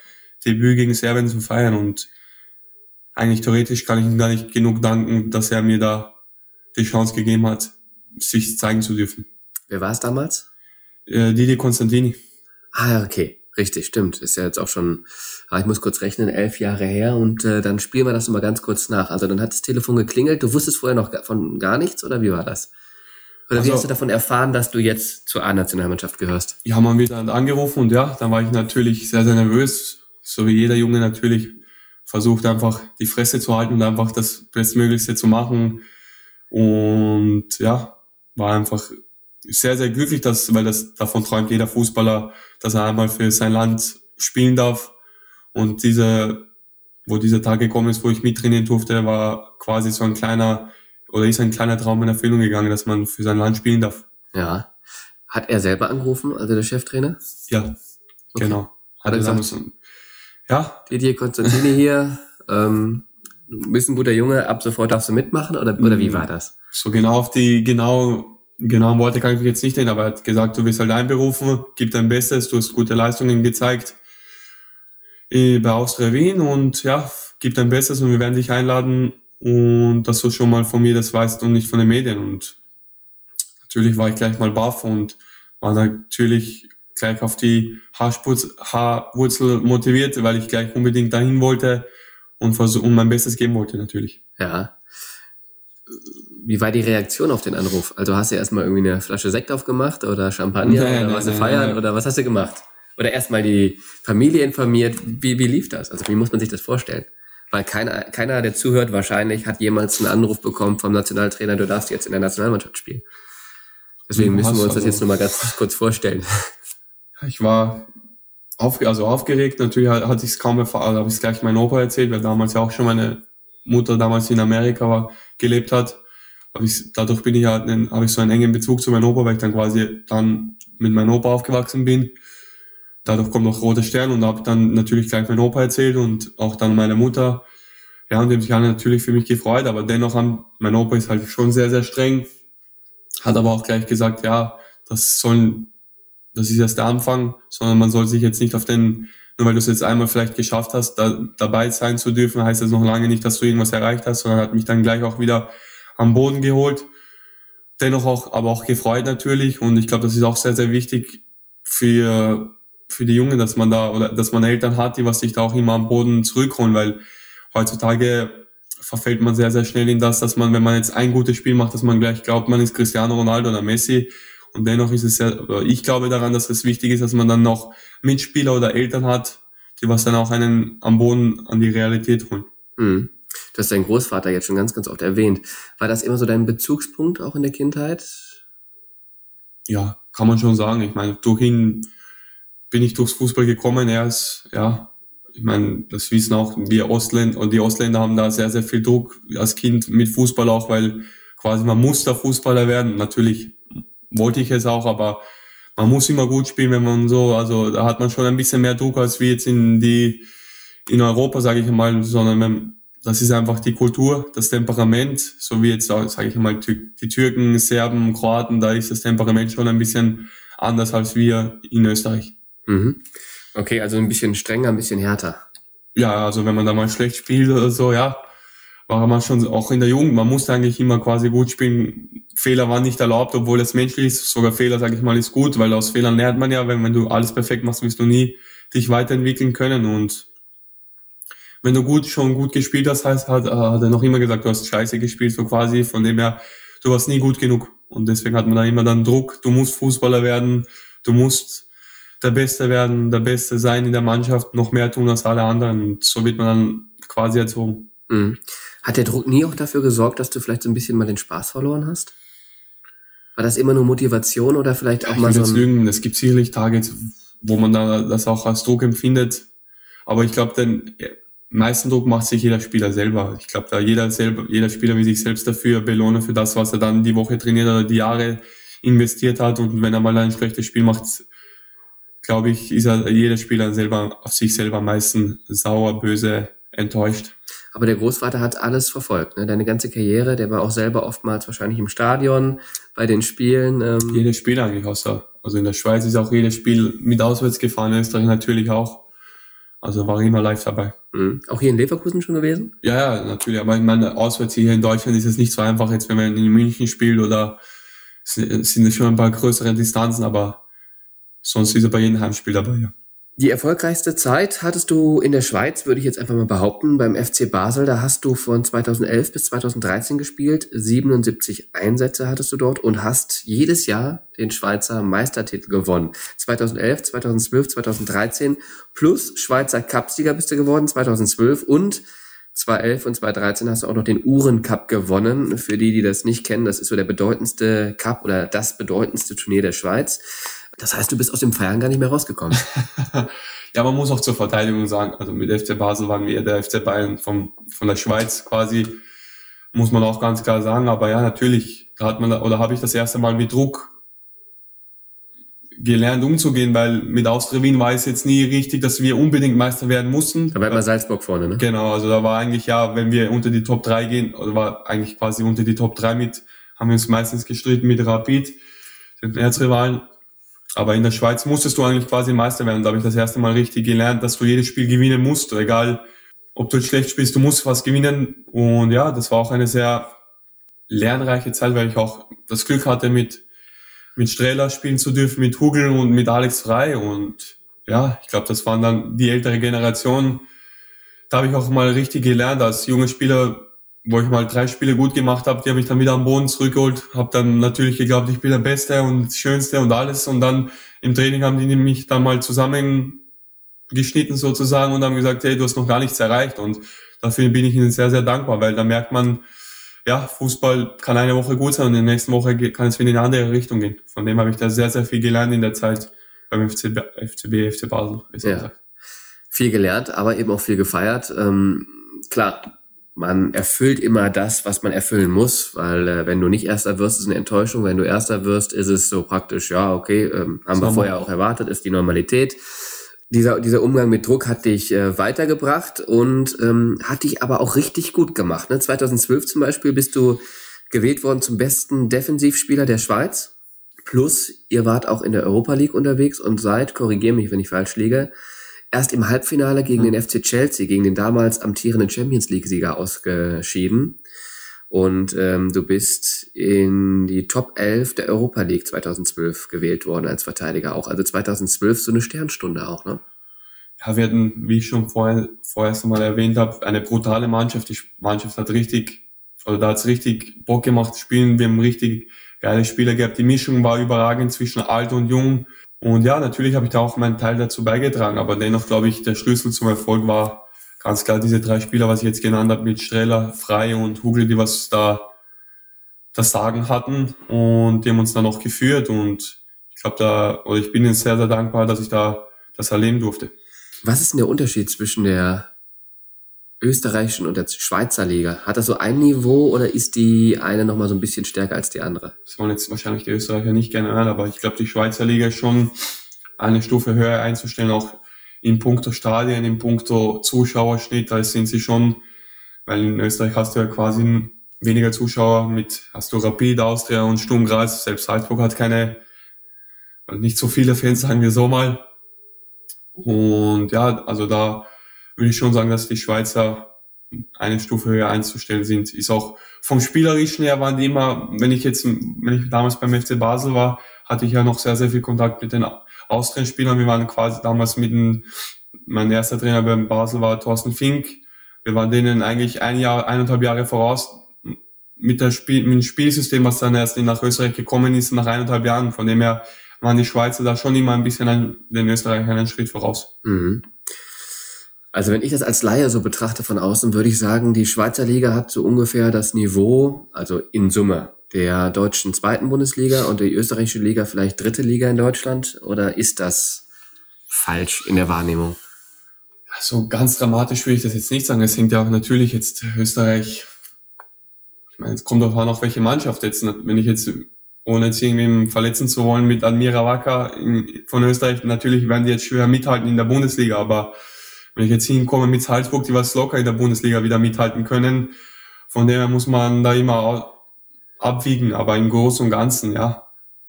Debüt gegen Serbien zu feiern. Und eigentlich theoretisch kann ich ihm gar nicht genug danken, dass er mir da die Chance gegeben hat, sich zeigen zu dürfen. Wer war es damals? Äh, Didi Konstantini. Ah, okay. Richtig, stimmt. Ist ja jetzt auch schon, ah, ich muss kurz rechnen, elf Jahre her und äh, dann spielen wir das nochmal ganz kurz nach. Also dann hat das Telefon geklingelt. Du wusstest vorher noch von gar nichts oder wie war das? Oder also, wie hast du davon erfahren, dass du jetzt zur A-Nationalmannschaft gehörst? Ja, man wird dann angerufen und ja, dann war ich natürlich sehr, sehr nervös. So wie jeder Junge natürlich versucht einfach die Fresse zu halten und einfach das Bestmöglichste zu machen. Und ja, war einfach sehr, sehr glücklich, dass, weil das davon träumt jeder Fußballer, dass er einmal für sein Land spielen darf. Und diese, wo dieser Tag gekommen ist, wo ich mittrainieren durfte, war quasi so ein kleiner, oder ist ein kleiner Traum in Erfüllung gegangen, dass man für sein Land spielen darf. Ja. Hat er selber angerufen, also der Cheftrainer? Ja, okay. genau. Hat, er gesagt, so, ja. Didier Konstantini hier, ähm, du bist ein guter Junge, ab sofort darfst du mitmachen, oder, oder wie mm. war das? So genau auf die, genau Genau, Worte kann ich jetzt nicht nennen, aber er hat gesagt, du wirst halt einberufen, gib dein Bestes, du hast gute Leistungen gezeigt äh, bei Austria Wien und ja, gib dein Bestes und wir werden dich einladen und dass du schon mal von mir das weißt und nicht von den Medien und natürlich war ich gleich mal baff und war natürlich gleich auf die Haarwurzel motiviert, weil ich gleich unbedingt dahin wollte und, versuch, und mein Bestes geben wollte natürlich. Ja wie war die Reaktion auf den Anruf? Also hast du erstmal irgendwie eine Flasche Sekt aufgemacht oder Champagner nein, oder was du feiern nein. oder was hast du gemacht? Oder erstmal die Familie informiert. Wie, wie lief das? Also wie muss man sich das vorstellen? Weil keiner, keiner, der zuhört, wahrscheinlich hat jemals einen Anruf bekommen vom Nationaltrainer, du darfst jetzt in der Nationalmannschaft spielen. Deswegen müssen wir uns das jetzt nochmal ganz kurz vorstellen. Ich war auf, also aufgeregt, natürlich hatte ich es kaum erfahren, also habe ich es gleich meinem Opa erzählt, weil damals ja auch schon meine Mutter damals in Amerika war, gelebt hat hab ich, dadurch bin ich halt habe ich so einen engen Bezug zu meinem Opa, weil ich dann quasi dann mit meinem Opa aufgewachsen bin. Dadurch kommt noch Roter Stern und habe dann natürlich gleich meinem Opa erzählt und auch dann meine Mutter. Ja, und die haben sich alle natürlich für mich gefreut, aber dennoch haben, mein Opa ist halt schon sehr, sehr streng, hat aber auch gleich gesagt, ja, das sollen, das ist erst der Anfang, sondern man soll sich jetzt nicht auf den, nur weil du es jetzt einmal vielleicht geschafft hast, da, dabei sein zu dürfen, heißt das noch lange nicht, dass du irgendwas erreicht hast, sondern hat mich dann gleich auch wieder am Boden geholt. Dennoch auch, aber auch gefreut natürlich. Und ich glaube, das ist auch sehr, sehr wichtig für, für die Jungen, dass man da, oder dass man Eltern hat, die was sich da auch immer am Boden zurückholen, weil heutzutage verfällt man sehr, sehr schnell in das, dass man, wenn man jetzt ein gutes Spiel macht, dass man gleich glaubt, man ist Cristiano Ronaldo oder Messi. Und dennoch ist es sehr, ich glaube daran, dass es wichtig ist, dass man dann noch Mitspieler oder Eltern hat, die was dann auch einen am Boden an die Realität holen. Mhm. Du hast deinen Großvater jetzt schon ganz, ganz oft erwähnt. War das immer so dein Bezugspunkt auch in der Kindheit? Ja, kann man schon sagen. Ich meine, durch ihn bin ich durchs Fußball gekommen. Er ist, ja, ich meine, das wissen auch wir Ostländer und die Ostländer haben da sehr, sehr viel Druck als Kind mit Fußball auch, weil quasi man muss da Fußballer werden. Natürlich wollte ich es auch, aber man muss immer gut spielen, wenn man so, also da hat man schon ein bisschen mehr Druck als wie jetzt in die in Europa, sage ich mal, sondern wenn, das ist einfach die Kultur, das Temperament, so wie jetzt, sage ich mal, die Türken, Serben, Kroaten, da ist das Temperament schon ein bisschen anders als wir in Österreich. Mhm. Okay, also ein bisschen strenger, ein bisschen härter. Ja, also wenn man da mal schlecht spielt oder so, ja, war man schon auch in der Jugend, man musste eigentlich immer quasi gut spielen. Fehler waren nicht erlaubt, obwohl das menschlich ist. Sogar Fehler, sage ich mal, ist gut, weil aus Fehlern lernt man ja. Wenn, wenn du alles perfekt machst, wirst du nie dich weiterentwickeln können. Und wenn du gut schon gut gespielt hast, heißt, hat, hat er noch immer gesagt, du hast scheiße gespielt, so quasi. Von dem her, du warst nie gut genug. Und deswegen hat man da immer dann Druck. Du musst Fußballer werden, du musst der Beste werden, der Beste sein in der Mannschaft, noch mehr tun als alle anderen. Und so wird man dann quasi erzogen. Mhm. Hat der Druck nie auch dafür gesorgt, dass du vielleicht so ein bisschen mal den Spaß verloren hast? War das immer nur Motivation oder vielleicht auch ja, mal so ein... Lügen. Es gibt sicherlich Tage, wo man da das auch als Druck empfindet. Aber ich glaube, den meisten Druck macht sich jeder Spieler selber. Ich glaube, da jeder selber, jeder Spieler will sich selbst dafür belohnen für das, was er dann die Woche trainiert oder die Jahre investiert hat. Und wenn er mal ein schlechtes Spiel macht, glaube ich, ist er jeder Spieler selber auf sich selber am meisten sauer, böse, enttäuscht. Aber der Großvater hat alles verfolgt, ne? Deine ganze Karriere, der war auch selber oftmals wahrscheinlich im Stadion, bei den Spielen. Ähm. Jedes Spiel eigentlich außer. Also in der Schweiz ist auch jedes Spiel mit auswärts gefahren, in Österreich natürlich auch. Also war immer live dabei. Mhm. Auch hier in Leverkusen schon gewesen? Ja, ja, natürlich. Aber ich meine, auswärts hier in Deutschland ist es nicht so einfach, jetzt wenn man in München spielt oder sind es schon ein paar größere Distanzen, aber sonst ist er bei jedem Heimspiel dabei. Die erfolgreichste Zeit hattest du in der Schweiz, würde ich jetzt einfach mal behaupten, beim FC Basel. Da hast du von 2011 bis 2013 gespielt. 77 Einsätze hattest du dort und hast jedes Jahr den Schweizer Meistertitel gewonnen. 2011, 2012, 2013 plus Schweizer Cupsieger bist du geworden 2012 und 2011 und 2013 hast du auch noch den Uhren Cup gewonnen. Für die, die das nicht kennen, das ist so der bedeutendste Cup oder das bedeutendste Turnier der Schweiz. Das heißt, du bist aus dem Feiern gar nicht mehr rausgekommen. *laughs* ja, man muss auch zur Verteidigung sagen, also mit FC Basel waren wir der FC Bayern vom, von der Schweiz quasi, muss man auch ganz klar sagen. Aber ja, natürlich, da hat man, oder habe ich das erste Mal mit Druck gelernt umzugehen, weil mit Austria Wien war es jetzt nie richtig, dass wir unbedingt Meister werden mussten. Da war immer Salzburg vorne, ne? Genau, also da war eigentlich ja, wenn wir unter die Top 3 gehen, oder war eigentlich quasi unter die Top 3 mit, haben wir uns meistens gestritten mit Rapid, den Erzrivalen. Aber in der Schweiz musstest du eigentlich quasi Meister werden. Da habe ich das erste Mal richtig gelernt, dass du jedes Spiel gewinnen musst. Egal, ob du schlecht spielst, du musst was gewinnen. Und ja, das war auch eine sehr lernreiche Zeit, weil ich auch das Glück hatte, mit, mit Strehler spielen zu dürfen, mit Hugel und mit Alex Frei. Und ja, ich glaube, das waren dann die ältere Generation. Da habe ich auch mal richtig gelernt, als junger Spieler wo ich mal drei Spiele gut gemacht habe, die habe ich dann wieder am Boden zurückgeholt, habe dann natürlich geglaubt, ich bin der Beste und Schönste und alles und dann im Training haben die mich dann mal zusammengeschnitten sozusagen und haben gesagt, hey, du hast noch gar nichts erreicht und dafür bin ich ihnen sehr, sehr dankbar, weil da merkt man, ja, Fußball kann eine Woche gut sein und in der nächsten Woche kann es wieder in eine andere Richtung gehen. Von dem habe ich da sehr, sehr viel gelernt in der Zeit beim FCB, FCB FC Basel. Ja. Viel gelernt, aber eben auch viel gefeiert. Ähm, klar, man erfüllt immer das, was man erfüllen muss, weil äh, wenn du nicht Erster wirst, ist eine Enttäuschung. Wenn du Erster wirst, ist es so praktisch, ja, okay, ähm, haben wir vorher auch erwartet, ist die Normalität. Dieser, dieser Umgang mit Druck hat dich äh, weitergebracht und ähm, hat dich aber auch richtig gut gemacht. Ne? 2012 zum Beispiel bist du gewählt worden zum besten Defensivspieler der Schweiz. Plus, ihr wart auch in der Europa League unterwegs und seid, korrigier mich, wenn ich falsch liege, erst im Halbfinale gegen den FC Chelsea, gegen den damals amtierenden Champions League-Sieger ausgeschieden. Und ähm, du bist in die Top 11 der Europa League 2012 gewählt worden als Verteidiger auch. Also 2012 so eine Sternstunde auch, ne? Ja, wir hatten, wie ich schon vorher, vorher schon mal erwähnt habe, eine brutale Mannschaft. Die Mannschaft hat richtig, oder da hat's richtig Bock gemacht zu spielen. Wir haben richtig geile Spieler gehabt. Die Mischung war überragend zwischen alt und jung. Und ja, natürlich habe ich da auch meinen Teil dazu beigetragen, aber dennoch glaube ich, der Schlüssel zum Erfolg war ganz klar diese drei Spieler, was ich jetzt genannt habe, mit Streller, Frei und Hugel, die was da das Sagen hatten und die haben uns dann auch geführt und ich glaube da, oder ich bin ihnen sehr, sehr dankbar, dass ich da das erleben durfte. Was ist denn der Unterschied zwischen der österreichischen und der Schweizer Liga? Hat das so ein Niveau oder ist die eine nochmal so ein bisschen stärker als die andere? Das wollen jetzt wahrscheinlich die Österreicher nicht gerne hören, aber ich glaube, die Schweizer Liga ist schon eine Stufe höher einzustellen, auch in puncto Stadien, in puncto Zuschauerschnitt, da sind sie schon, weil in Österreich hast du ja quasi weniger Zuschauer mit, hast du Rapid, Austria und Sturm Graz, selbst Salzburg hat keine, nicht so viele Fans, sagen wir so mal. Und ja, also da würde ich schon sagen, dass die Schweizer eine Stufe höher einzustellen sind. Ist auch vom Spielerischen her waren die immer, wenn ich jetzt, wenn ich damals beim FC Basel war, hatte ich ja noch sehr, sehr viel Kontakt mit den Austrian-Spielern. Wir waren quasi damals mit dem, mein erster Trainer beim Basel war Thorsten Fink. Wir waren denen eigentlich ein Jahr, eineinhalb Jahre voraus mit, der Spiel, mit dem Spielsystem, was dann erst nach Österreich gekommen ist, nach eineinhalb Jahren. Von dem her waren die Schweizer da schon immer ein bisschen ein, den Österreichern einen Schritt voraus. Mhm. Also wenn ich das als Laie so betrachte von außen, würde ich sagen, die Schweizer Liga hat so ungefähr das Niveau, also in Summe, der deutschen zweiten Bundesliga und die österreichische Liga vielleicht dritte Liga in Deutschland? Oder ist das falsch in der Wahrnehmung? So ganz dramatisch will ich das jetzt nicht sagen. Es hängt ja auch natürlich jetzt Österreich, ich meine, es kommt auch an, auf welche Mannschaft jetzt, wenn ich jetzt ohne jetzt irgendwem verletzen zu wollen, mit Admira Wacker von Österreich. Natürlich werden die jetzt schwer mithalten in der Bundesliga, aber wenn ich jetzt hinkomme mit Salzburg, die was locker in der Bundesliga wieder mithalten können, von dem muss man da immer abwiegen, aber im Großen und Ganzen, ja,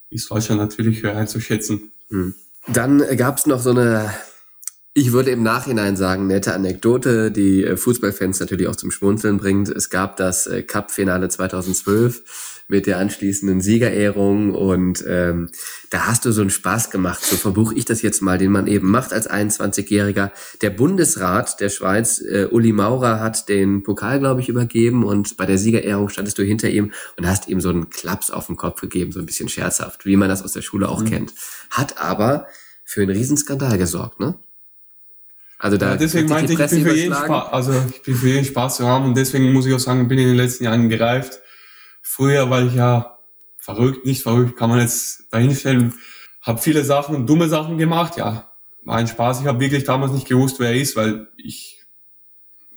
ist Deutschland natürlich höher einzuschätzen. Hm. Dann gab es noch so eine ich würde im Nachhinein sagen, nette Anekdote, die äh, Fußballfans natürlich auch zum Schmunzeln bringt. Es gab das äh, Cup-Finale 2012 mit der anschließenden Siegerehrung und ähm, da hast du so einen Spaß gemacht. So verbuche ich das jetzt mal, den man eben macht als 21-Jähriger. Der Bundesrat der Schweiz, äh, Uli Maurer, hat den Pokal, glaube ich, übergeben und bei der Siegerehrung standest du hinter ihm und hast ihm so einen Klaps auf den Kopf gegeben, so ein bisschen scherzhaft, wie man das aus der Schule auch mhm. kennt. Hat aber für einen Riesenskandal gesorgt, ne? Also da ja, deswegen meinte ich, ich bin, für jeden Spaß, also ich bin für jeden Spaß zu haben und deswegen muss ich auch sagen, bin in den letzten Jahren gereift. Früher war ich ja verrückt, nicht verrückt, kann man jetzt dahinstellen. Habe viele Sachen, dumme Sachen gemacht, ja, war ein Spaß. Ich habe wirklich damals nicht gewusst, wer er ist, weil ich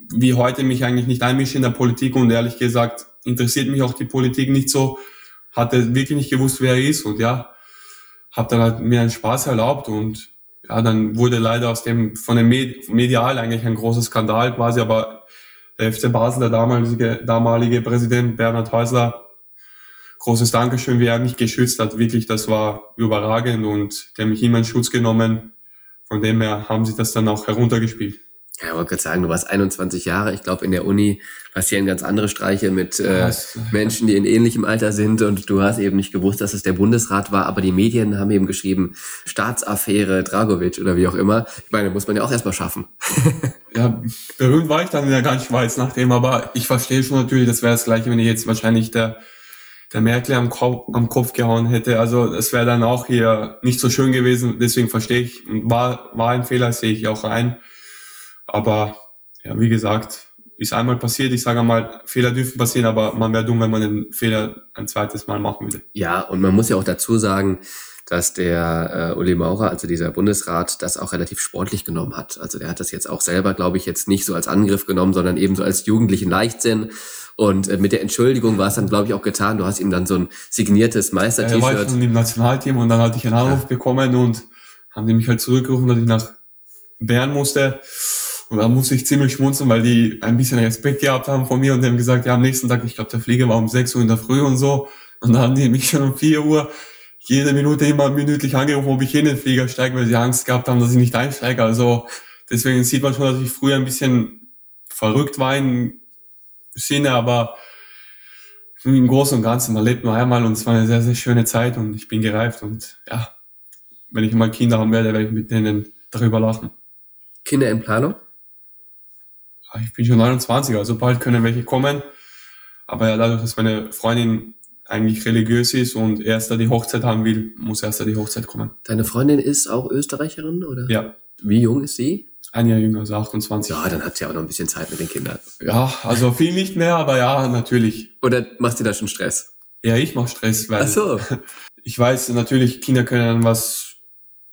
wie heute mich eigentlich nicht einmische in der Politik und ehrlich gesagt interessiert mich auch die Politik nicht so. Hatte wirklich nicht gewusst, wer er ist und ja, habe dann halt mir einen Spaß erlaubt und ja, dann wurde leider aus dem, von dem Medial eigentlich ein großer Skandal quasi, aber der FC Basel, der damalige, damalige Präsident Bernhard Häusler, großes Dankeschön, wie er mich geschützt hat. Wirklich, das war überragend und der mich immer in Schutz genommen. Von dem her haben sie das dann auch heruntergespielt. Ja, ich wollte gerade sagen, du warst 21 Jahre. Ich glaube, in der Uni passieren ganz andere Streiche mit äh, Menschen, die in ähnlichem Alter sind. Und du hast eben nicht gewusst, dass es der Bundesrat war. Aber die Medien haben eben geschrieben, Staatsaffäre Dragovic oder wie auch immer. Ich meine, muss man ja auch erstmal schaffen. *laughs* ja, berühmt war ich dann in der ganzen Schweiz nachdem. Aber ich verstehe schon natürlich, das wäre das Gleiche, wenn ich jetzt wahrscheinlich der, der Merkel am Kopf, am Kopf gehauen hätte. Also es wäre dann auch hier nicht so schön gewesen. Deswegen verstehe ich. War, war ein Fehler, sehe ich auch ein. Aber ja, wie gesagt, ist einmal passiert. Ich sage einmal, Fehler dürfen passieren, aber man wäre dumm, wenn man den Fehler ein zweites Mal machen würde. Ja, und man muss ja auch dazu sagen, dass der äh, Uli Maurer, also dieser Bundesrat, das auch relativ sportlich genommen hat. Also der hat das jetzt auch selber, glaube ich, jetzt nicht so als Angriff genommen, sondern eben so als jugendlichen Leichtsinn. Und äh, mit der Entschuldigung war es dann, glaube ich, auch getan. Du hast ihm dann so ein signiertes Meister-T-Shirt. Ja, war ich schon im Nationalteam und dann hatte ich einen Anruf ja. bekommen und haben die mich halt zurückgerufen, dass ich nach Bern musste. Und da musste ich ziemlich schmunzeln, weil die ein bisschen Respekt gehabt haben von mir und haben gesagt, ja, am nächsten Tag, ich glaube, der Flieger war um 6 Uhr in der Früh und so. Und dann haben die mich schon um 4 Uhr jede Minute immer minütlich angerufen, ob ich in den Flieger steige, weil sie Angst gehabt haben, dass ich nicht einsteige. Also deswegen sieht man schon, dass ich früher ein bisschen verrückt war im Sinne, aber im Großen und Ganzen, man lebt nur einmal und es war eine sehr, sehr schöne Zeit und ich bin gereift und ja, wenn ich mal Kinder haben werde, werde ich mit denen darüber lachen. Kinder in Planung? Ich bin schon 29, also bald können welche kommen. Aber ja, dadurch, dass meine Freundin eigentlich religiös ist und erst da die Hochzeit haben will, muss erst da die Hochzeit kommen. Deine Freundin ist auch Österreicherin, oder? Ja. Wie jung ist sie? Ein Jahr jünger, also 28. Ja, dann hat sie auch noch ein bisschen Zeit mit den Kindern. Ja, also viel nicht mehr, aber ja, natürlich. Oder machst du da schon Stress? Ja, ich mach Stress, weil Ach so. *laughs* ich weiß natürlich, Kinder können was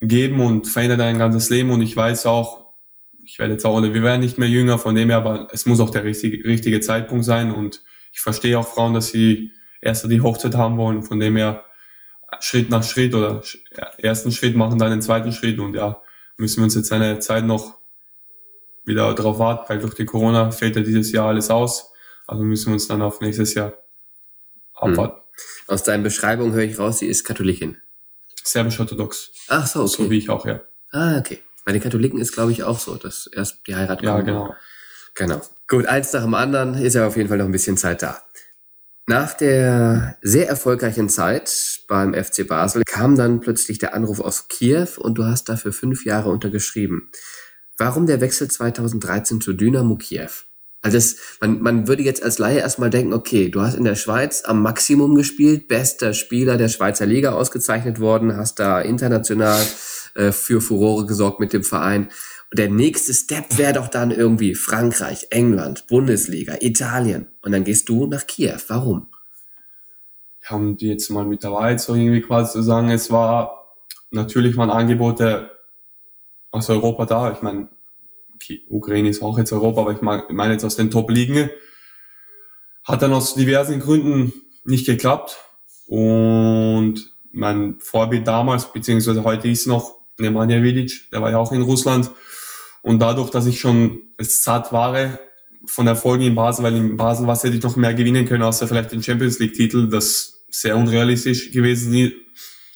geben und verändern dein ganzes Leben und ich weiß auch, ich werde jetzt auch, wir werden nicht mehr jünger, von dem her, aber es muss auch der richtige, richtige Zeitpunkt sein und ich verstehe auch Frauen, dass sie erst die Hochzeit haben wollen, von dem her Schritt nach Schritt oder ersten Schritt machen, dann den zweiten Schritt und ja, müssen wir uns jetzt eine Zeit noch wieder darauf warten, weil durch die Corona fällt ja dieses Jahr alles aus. Also müssen wir uns dann auf nächstes Jahr abwarten. Aus deinen Beschreibungen höre ich raus, sie ist Katholikin. Serbisch-orthodox. Ach so, okay. So wie ich auch, ja. Ah, okay. Bei den Katholiken ist, glaube ich, auch so, dass erst die Heirat Ja, kommt. genau. Genau. Gut, eins nach dem anderen ist ja auf jeden Fall noch ein bisschen Zeit da. Nach der sehr erfolgreichen Zeit beim FC Basel kam dann plötzlich der Anruf aus Kiew und du hast dafür fünf Jahre untergeschrieben. Warum der Wechsel 2013 zu Dynamo Kiew? Also das, man, man würde jetzt als Laie erstmal denken, okay, du hast in der Schweiz am Maximum gespielt, bester Spieler der Schweizer Liga ausgezeichnet worden, hast da international äh, für Furore gesorgt mit dem Verein. Und der nächste Step wäre doch dann irgendwie Frankreich, England, Bundesliga, Italien. Und dann gehst du nach Kiew. Warum? Ja, um die jetzt mal mit Wahrheit so irgendwie quasi zu sagen, es war natürlich waren Angebote aus Europa da. Ich meine, okay, Ukraine ist auch jetzt Europa, aber ich mein- meine jetzt aus den Top-Ligen. Hat dann aus diversen Gründen nicht geklappt. Und mein Vorbild damals, beziehungsweise heute ist noch Nemanja Vidic, der war ja auch in Russland. Und dadurch, dass ich schon satt war von Erfolgen in Basel, weil in Basel was hätte ich noch mehr gewinnen können, außer vielleicht den Champions League-Titel, das sehr unrealistisch gewesen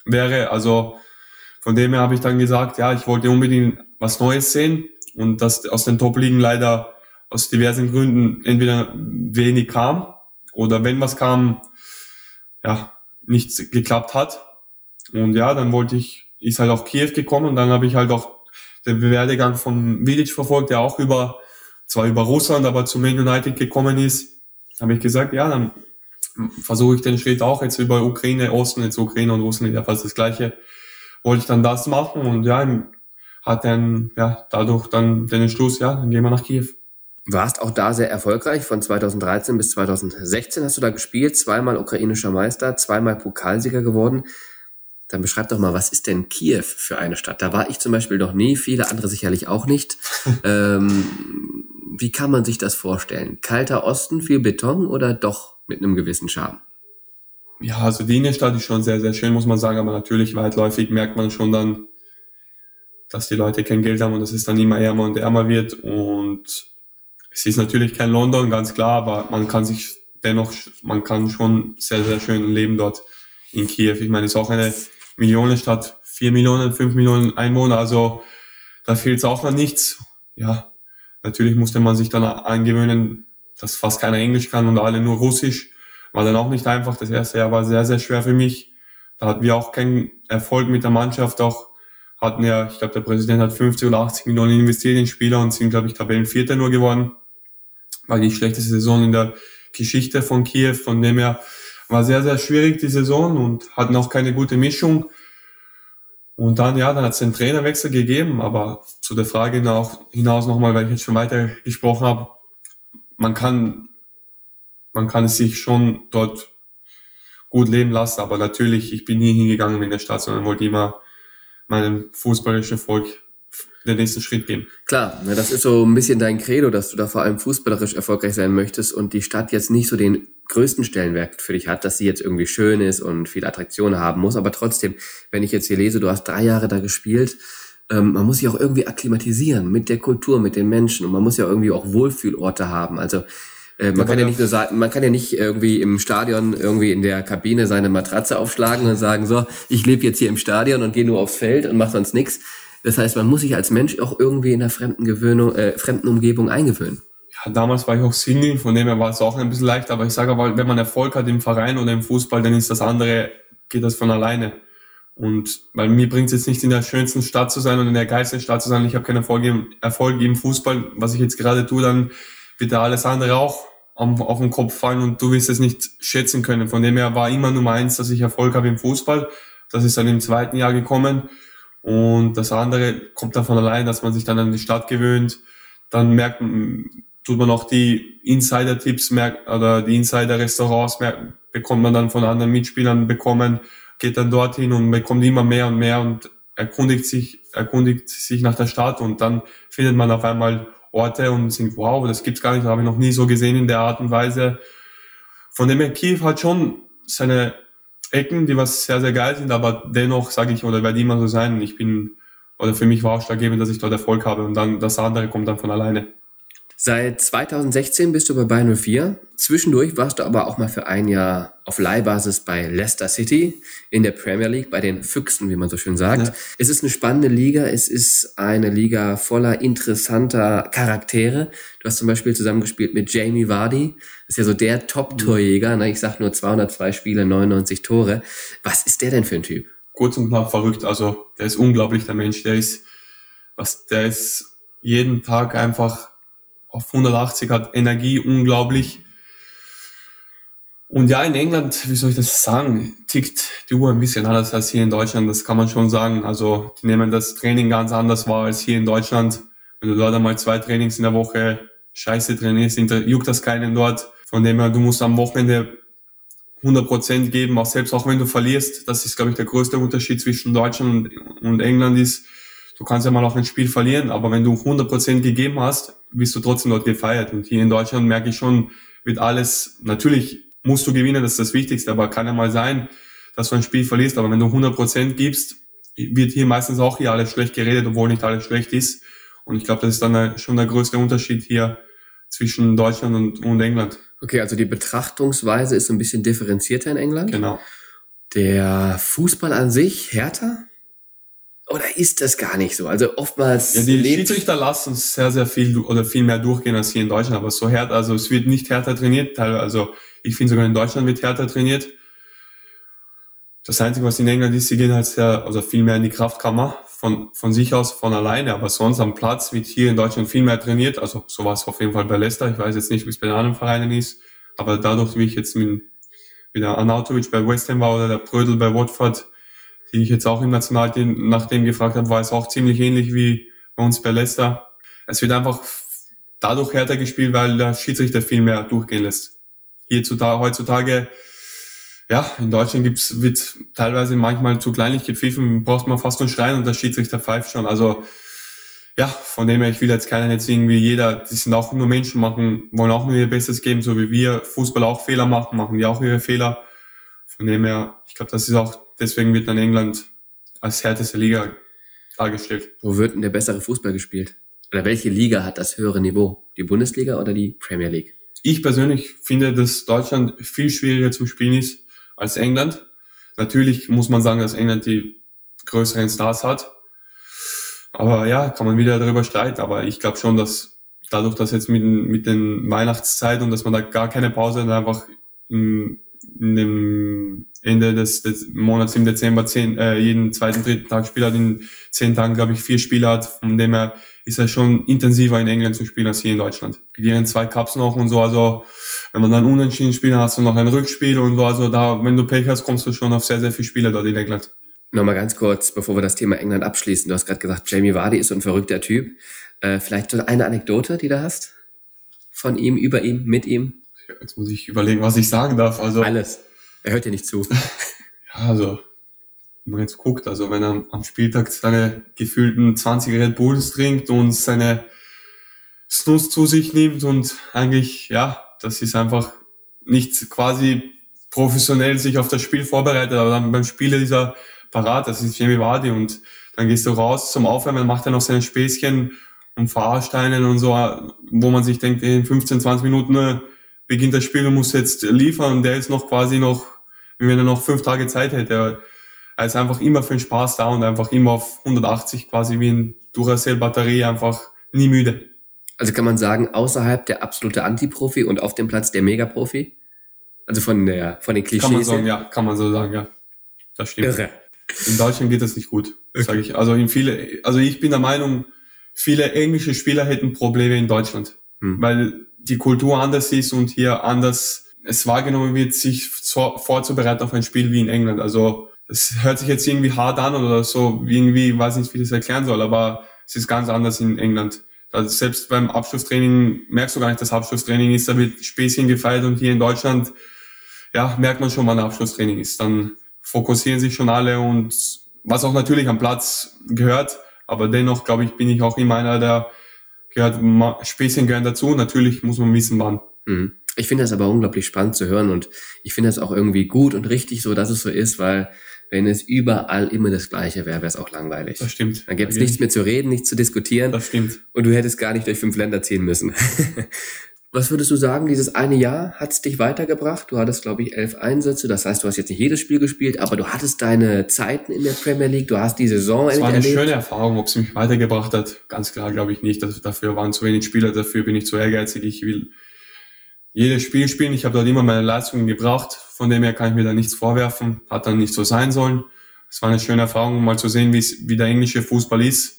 wäre. Also von dem her habe ich dann gesagt, ja, ich wollte unbedingt was Neues sehen und das aus den Top-Ligen leider aus diversen Gründen entweder wenig kam oder wenn was kam, ja, nichts geklappt hat. Und ja, dann wollte ich, ist halt auch Kiew gekommen und dann habe ich halt auch den Werdegang von Vidic verfolgt, der auch über, zwar über Russland, aber zu Man United gekommen ist. Habe ich gesagt, ja, dann versuche ich den Schritt auch jetzt über Ukraine, Osten, jetzt Ukraine und Russland, ja fast das Gleiche. Wollte ich dann das machen und ja, hat dann, ja, dadurch dann den Entschluss, ja, dann gehen wir nach Kiew. Warst auch da sehr erfolgreich. Von 2013 bis 2016 hast du da gespielt, zweimal ukrainischer Meister, zweimal Pokalsieger geworden. Dann beschreib doch mal, was ist denn Kiew für eine Stadt? Da war ich zum Beispiel noch nie, viele andere sicherlich auch nicht. *laughs* ähm, wie kann man sich das vorstellen? Kalter Osten, viel Beton oder doch mit einem gewissen Charme? Ja, also die Innenstadt ist schon sehr, sehr schön, muss man sagen, aber natürlich weitläufig merkt man schon dann, dass die Leute kein Geld haben und dass es dann immer ärmer und ärmer wird und es ist natürlich kein London, ganz klar, aber man kann sich dennoch, man kann schon sehr, sehr schön leben dort in Kiew. Ich meine, es ist auch eine Millionenstadt, vier Millionen, fünf Millionen Einwohner, also da fehlt es auch noch nichts. Ja, natürlich musste man sich dann angewöhnen, dass fast keiner Englisch kann und alle nur Russisch. War dann auch nicht einfach. Das erste Jahr war sehr, sehr schwer für mich. Da hatten wir auch keinen Erfolg mit der Mannschaft. Auch hatten ja, ich glaube, der Präsident hat 50 oder 80 Millionen investiert in Spieler und sind, glaube ich, Tabellenvierter nur geworden. War die schlechteste Saison in der Geschichte von Kiew. Von dem her war sehr, sehr schwierig die Saison und hatten auch keine gute Mischung. Und dann, ja, dann hat es den Trainerwechsel gegeben, aber zu der Frage nach, hinaus nochmal, weil ich jetzt schon weiter gesprochen habe, man kann, man kann es sich schon dort gut leben lassen, aber natürlich, ich bin nie hingegangen in der Stadt, sondern wollte immer meinem fußballerischen Volk den nächsten Schritt gehen. Klar, das ist so ein bisschen dein Credo, dass du da vor allem fußballerisch erfolgreich sein möchtest und die Stadt jetzt nicht so den größten Stellenwert für dich hat, dass sie jetzt irgendwie schön ist und viel Attraktion haben muss. Aber trotzdem, wenn ich jetzt hier lese, du hast drei Jahre da gespielt, ähm, man muss sich auch irgendwie akklimatisieren mit der Kultur, mit den Menschen und man muss ja irgendwie auch Wohlfühlorte haben. Also äh, man Ja, kann ja nicht nur sagen, man kann ja nicht irgendwie im Stadion irgendwie in der Kabine seine Matratze aufschlagen und sagen, so, ich lebe jetzt hier im Stadion und gehe nur aufs Feld und mache sonst nichts. Das heißt, man muss sich als Mensch auch irgendwie in einer fremden Gewöhnung, äh, fremden Umgebung eingewöhnen. Damals war ich auch Single, von dem her war es auch ein bisschen leicht, aber ich sage aber, wenn man Erfolg hat im Verein oder im Fußball, dann ist das andere, geht das von alleine. Und weil mir bringt es jetzt nicht in der schönsten Stadt zu sein und in der geilsten Stadt zu sein, ich habe keinen Erfolg im, Erfolg im Fußball, was ich jetzt gerade tue, dann wird da alles andere auch auf den Kopf fallen und du wirst es nicht schätzen können. Von dem her war immer Nummer eins, dass ich Erfolg habe im Fußball. Das ist dann im zweiten Jahr gekommen. Und das andere kommt dann von allein, dass man sich dann an die Stadt gewöhnt. Dann merkt, tut man auch die Insider-Tipps merkt, oder die Insider-Restaurants bekommt man dann von anderen Mitspielern bekommen, geht dann dorthin und bekommt immer mehr und mehr und erkundigt sich, erkundigt sich nach der Stadt und dann findet man auf einmal Orte und denkt, wow, das gibt's gar nicht, das habe ich noch nie so gesehen in der Art und Weise. Von dem her, Kiew hat schon seine Ecken, die was sehr, sehr geil sind, aber dennoch sage ich, oder werde immer so sein, ich bin, oder für mich war ausschlaggebend, dass ich dort Erfolg habe und dann das andere kommt dann von alleine. Seit 2016 bist du bei Bayern 04. Zwischendurch warst du aber auch mal für ein Jahr auf Leihbasis bei Leicester City in der Premier League, bei den Füchsen, wie man so schön sagt. Ja. Es ist eine spannende Liga. Es ist eine Liga voller interessanter Charaktere. Du hast zum Beispiel zusammengespielt mit Jamie Vardy. Das ist ja so der Top-Torjäger. Ne? Ich sag nur 202 Spiele, 99 Tore. Was ist der denn für ein Typ? Kurz und knapp verrückt. Also, der ist unglaublich, der Mensch. Der ist, was, der ist jeden Tag einfach auf 180 hat Energie unglaublich. Und ja, in England, wie soll ich das sagen, tickt die Uhr ein bisschen anders als hier in Deutschland, das kann man schon sagen. Also die nehmen das Training ganz anders wahr als hier in Deutschland. Wenn du dort einmal zwei Trainings in der Woche scheiße trainierst, juckt das keinen dort. Von dem her, du musst am Wochenende 100% geben, auch selbst auch wenn du verlierst. Das ist, glaube ich, der größte Unterschied zwischen Deutschland und England ist, du kannst ja mal auch ein Spiel verlieren, aber wenn du 100% gegeben hast, wirst du trotzdem dort gefeiert. Und hier in Deutschland merke ich schon, wird alles, natürlich musst du gewinnen, das ist das Wichtigste, aber kann ja mal sein, dass du ein Spiel verlierst, aber wenn du 100% gibst, wird hier meistens auch hier alles schlecht geredet, obwohl nicht alles schlecht ist. Und ich glaube, das ist dann schon der größte Unterschied hier zwischen Deutschland und, und England. Okay, also die Betrachtungsweise ist ein bisschen differenzierter in England. Genau. Der Fußball an sich härter? Oder ist das gar nicht so? Also oftmals. Ja, die Schiedsrichter lassen sehr, sehr viel oder viel mehr durchgehen als hier in Deutschland. Aber so härter, also es wird nicht härter trainiert. Teilweise, also ich finde sogar in Deutschland wird härter trainiert. Das Einzige, was in England ist, sie gehen halt sehr, also viel mehr in die Kraftkammer von, von sich aus, von alleine. Aber sonst am Platz wird hier in Deutschland viel mehr trainiert. Also so war es auf jeden Fall bei Leicester. Ich weiß jetzt nicht, wie es bei den anderen Vereinen ist. Aber dadurch, wie ich jetzt mit, mit der Anautovic bei West Ham war oder der Brödel bei Watford, die ich jetzt auch im Nationalteam nach dem gefragt habe, war es auch ziemlich ähnlich wie bei uns bei Leicester. Es wird einfach dadurch härter gespielt, weil der Schiedsrichter viel mehr durchgehen lässt. Hierzutage, heutzutage, ja, in Deutschland gibt's, wird teilweise manchmal zu kleinlich gepfiffen, braucht man fast einen Schreien und der Schiedsrichter pfeift schon. Also, ja, von dem her, ich will jetzt keinen jetzt irgendwie jeder, die sind auch nur Menschen, machen, wollen auch nur ihr Bestes geben, so wie wir Fußball auch Fehler machen, machen die auch ihre Fehler. Von dem her, ich glaube, das ist auch deswegen wird dann England als härteste Liga dargestellt. Wo wird denn der bessere Fußball gespielt? Oder welche Liga hat das höhere Niveau? Die Bundesliga oder die Premier League? Ich persönlich finde, dass Deutschland viel schwieriger zum Spielen ist als England. Natürlich muss man sagen, dass England die größeren Stars hat. Aber ja, kann man wieder darüber streiten. Aber ich glaube schon, dass dadurch, dass jetzt mit, mit den Weihnachtszeit und dass man da gar keine Pause hat, einfach in, in dem Ende des, des Monats im Dezember zehn, äh, jeden zweiten, dritten Tag Spiel hat, in zehn Tagen, glaube ich, vier Spiele hat. Von dem her ist er schon intensiver in England zu spielen als hier in Deutschland. Die zwei Cups noch und so, also wenn man dann unentschieden spielt, dann hast du noch ein Rückspiel und so, also da, wenn du Pech hast, kommst du schon auf sehr, sehr viele Spiele dort in England. Nochmal ganz kurz, bevor wir das Thema England abschließen. Du hast gerade gesagt, Jamie Vardy ist so ein verrückter Typ. Äh, vielleicht eine Anekdote, die du hast? Von ihm, über ihm, mit ihm? Jetzt muss ich überlegen, was ich sagen darf. Also Alles. Er hört dir nicht zu. *laughs* ja, also, wenn man jetzt guckt, also wenn er am Spieltag seine gefühlten 20 Red Bulls trinkt und seine Snus zu sich nimmt und eigentlich, ja, das ist einfach nicht quasi professionell sich auf das Spiel vorbereitet, aber dann beim Spiel ist er parat, das ist Jamie Vardy und dann gehst du raus zum Aufwärmen, macht er noch seine Späßchen und verarscht einen und so, wo man sich denkt, in 15, 20 Minuten ne, beginnt das Spiel und muss jetzt liefern und der ist noch quasi noch wenn er noch fünf Tage Zeit hätte. Er ist einfach immer für den Spaß da und einfach immer auf 180 quasi wie ein Duracell-Batterie einfach nie müde. Also kann man sagen, außerhalb der absolute Antiprofi und auf dem Platz der Megaprofi? Also von der, von den Klischees. Kann man sagen, ja, kann man so sagen, ja. Das stimmt. Irre. In Deutschland geht das nicht gut, okay. sage ich. Also in viele, also ich bin der Meinung, viele englische Spieler hätten Probleme in Deutschland. Hm. Weil die Kultur anders ist und hier anders es wahrgenommen wird, sich vorzubereiten auf ein Spiel wie in England. Also es hört sich jetzt irgendwie hart an oder so, irgendwie weiß nicht, wie ich das erklären soll, aber es ist ganz anders in England. Also selbst beim Abschlusstraining merkst du gar nicht, dass Abschlusstraining ist, da wird Späßchen gefeiert und hier in Deutschland, ja, merkt man schon, wann Abschlusstraining ist. Dann fokussieren sich schon alle und was auch natürlich am Platz gehört, aber dennoch, glaube ich, bin ich auch immer einer, der gehört, Späßchen gehören dazu. Natürlich muss man wissen, wann. Mhm. Ich finde das aber unglaublich spannend zu hören und ich finde das auch irgendwie gut und richtig so, dass es so ist, weil wenn es überall immer das Gleiche wäre, wäre es auch langweilig. Das stimmt. Dann gäbe es nichts mehr zu reden, nichts zu diskutieren. Das stimmt. Und du hättest gar nicht durch fünf Länder ziehen müssen. *laughs* Was würdest du sagen, dieses eine Jahr hat es dich weitergebracht? Du hattest, glaube ich, elf Einsätze. Das heißt, du hast jetzt nicht jedes Spiel gespielt, aber du hattest deine Zeiten in der Premier League. Du hast die Saison Es war eine erlebt. schöne Erfahrung. Ob es mich weitergebracht hat, ganz klar glaube ich nicht. Das, dafür waren zu wenig Spieler. Dafür bin ich zu ehrgeizig. Ich will jedes Spiel spielen. Ich habe dort immer meine Leistungen gebraucht. Von dem her kann ich mir da nichts vorwerfen. Hat dann nicht so sein sollen. Es war eine schöne Erfahrung, mal zu sehen, wie der englische Fußball ist.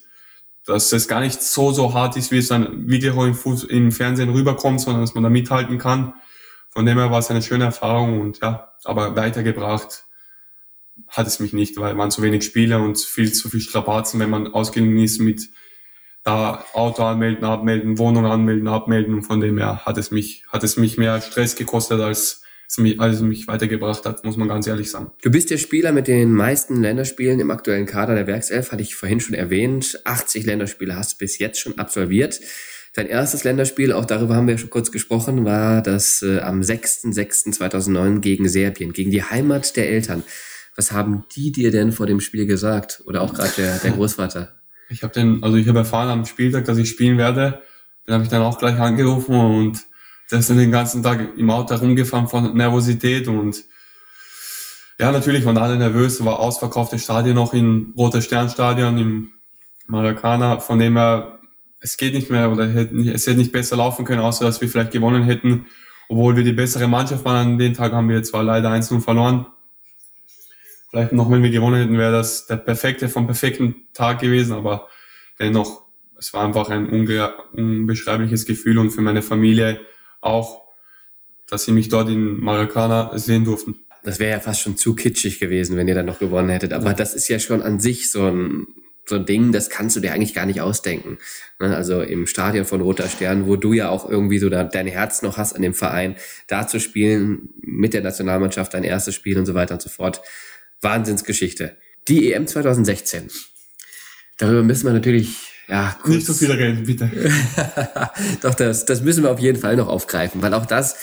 Dass es gar nicht so, so hart ist, wie es dann auch im, Fuß, im Fernsehen rüberkommt, sondern dass man da mithalten kann. Von dem her war es eine schöne Erfahrung und ja, aber weitergebracht hat es mich nicht, weil man zu wenig Spiele und viel zu viel Strapazen, wenn man ausgeliehen ist mit da Auto anmelden, abmelden, Wohnung anmelden, abmelden und von dem her hat es mich, hat es mich mehr Stress gekostet, als es mich, als es mich weitergebracht hat, muss man ganz ehrlich sagen. Du bist der Spieler mit den meisten Länderspielen im aktuellen Kader der Werkself, hatte ich vorhin schon erwähnt. 80 Länderspiele hast du bis jetzt schon absolviert. Dein erstes Länderspiel, auch darüber haben wir schon kurz gesprochen, war das äh, am 6.6.2009 gegen Serbien, gegen die Heimat der Eltern. Was haben die dir denn vor dem Spiel gesagt? Oder auch gerade der, der Großvater? Ich habe den, also ich habe erfahren am Spieltag, dass ich spielen werde. Den habe ich dann auch gleich angerufen und ist dann den ganzen Tag im Auto herumgefahren von Nervosität und ja, natürlich waren alle nervös, war ausverkauftes Stadion noch in Roter Sternstadion im Maracana, von dem her, es geht nicht mehr oder es hätte nicht besser laufen können, außer dass wir vielleicht gewonnen hätten. Obwohl wir die bessere Mannschaft waren an dem Tag, haben wir zwar leider 1-0 verloren. Vielleicht noch, wenn wir gewonnen hätten, wäre das der perfekte vom perfekten Tag gewesen, aber dennoch, es war einfach ein unbeschreibliches Gefühl und für meine Familie auch, dass sie mich dort in Maracana sehen durften. Das wäre ja fast schon zu kitschig gewesen, wenn ihr dann noch gewonnen hättet. Aber das ist ja schon an sich so ein, so ein Ding, das kannst du dir eigentlich gar nicht ausdenken. Ne, also im Stadion von Roter Stern, wo du ja auch irgendwie so dein Herz noch hast an dem Verein, da zu spielen, mit der Nationalmannschaft dein erstes Spiel und so weiter und so fort. Wahnsinnsgeschichte. Die EM 2016. Darüber müssen wir natürlich, ja, kurz. Nicht so viel reden, bitte. *laughs* Doch, das, das müssen wir auf jeden Fall noch aufgreifen, weil auch das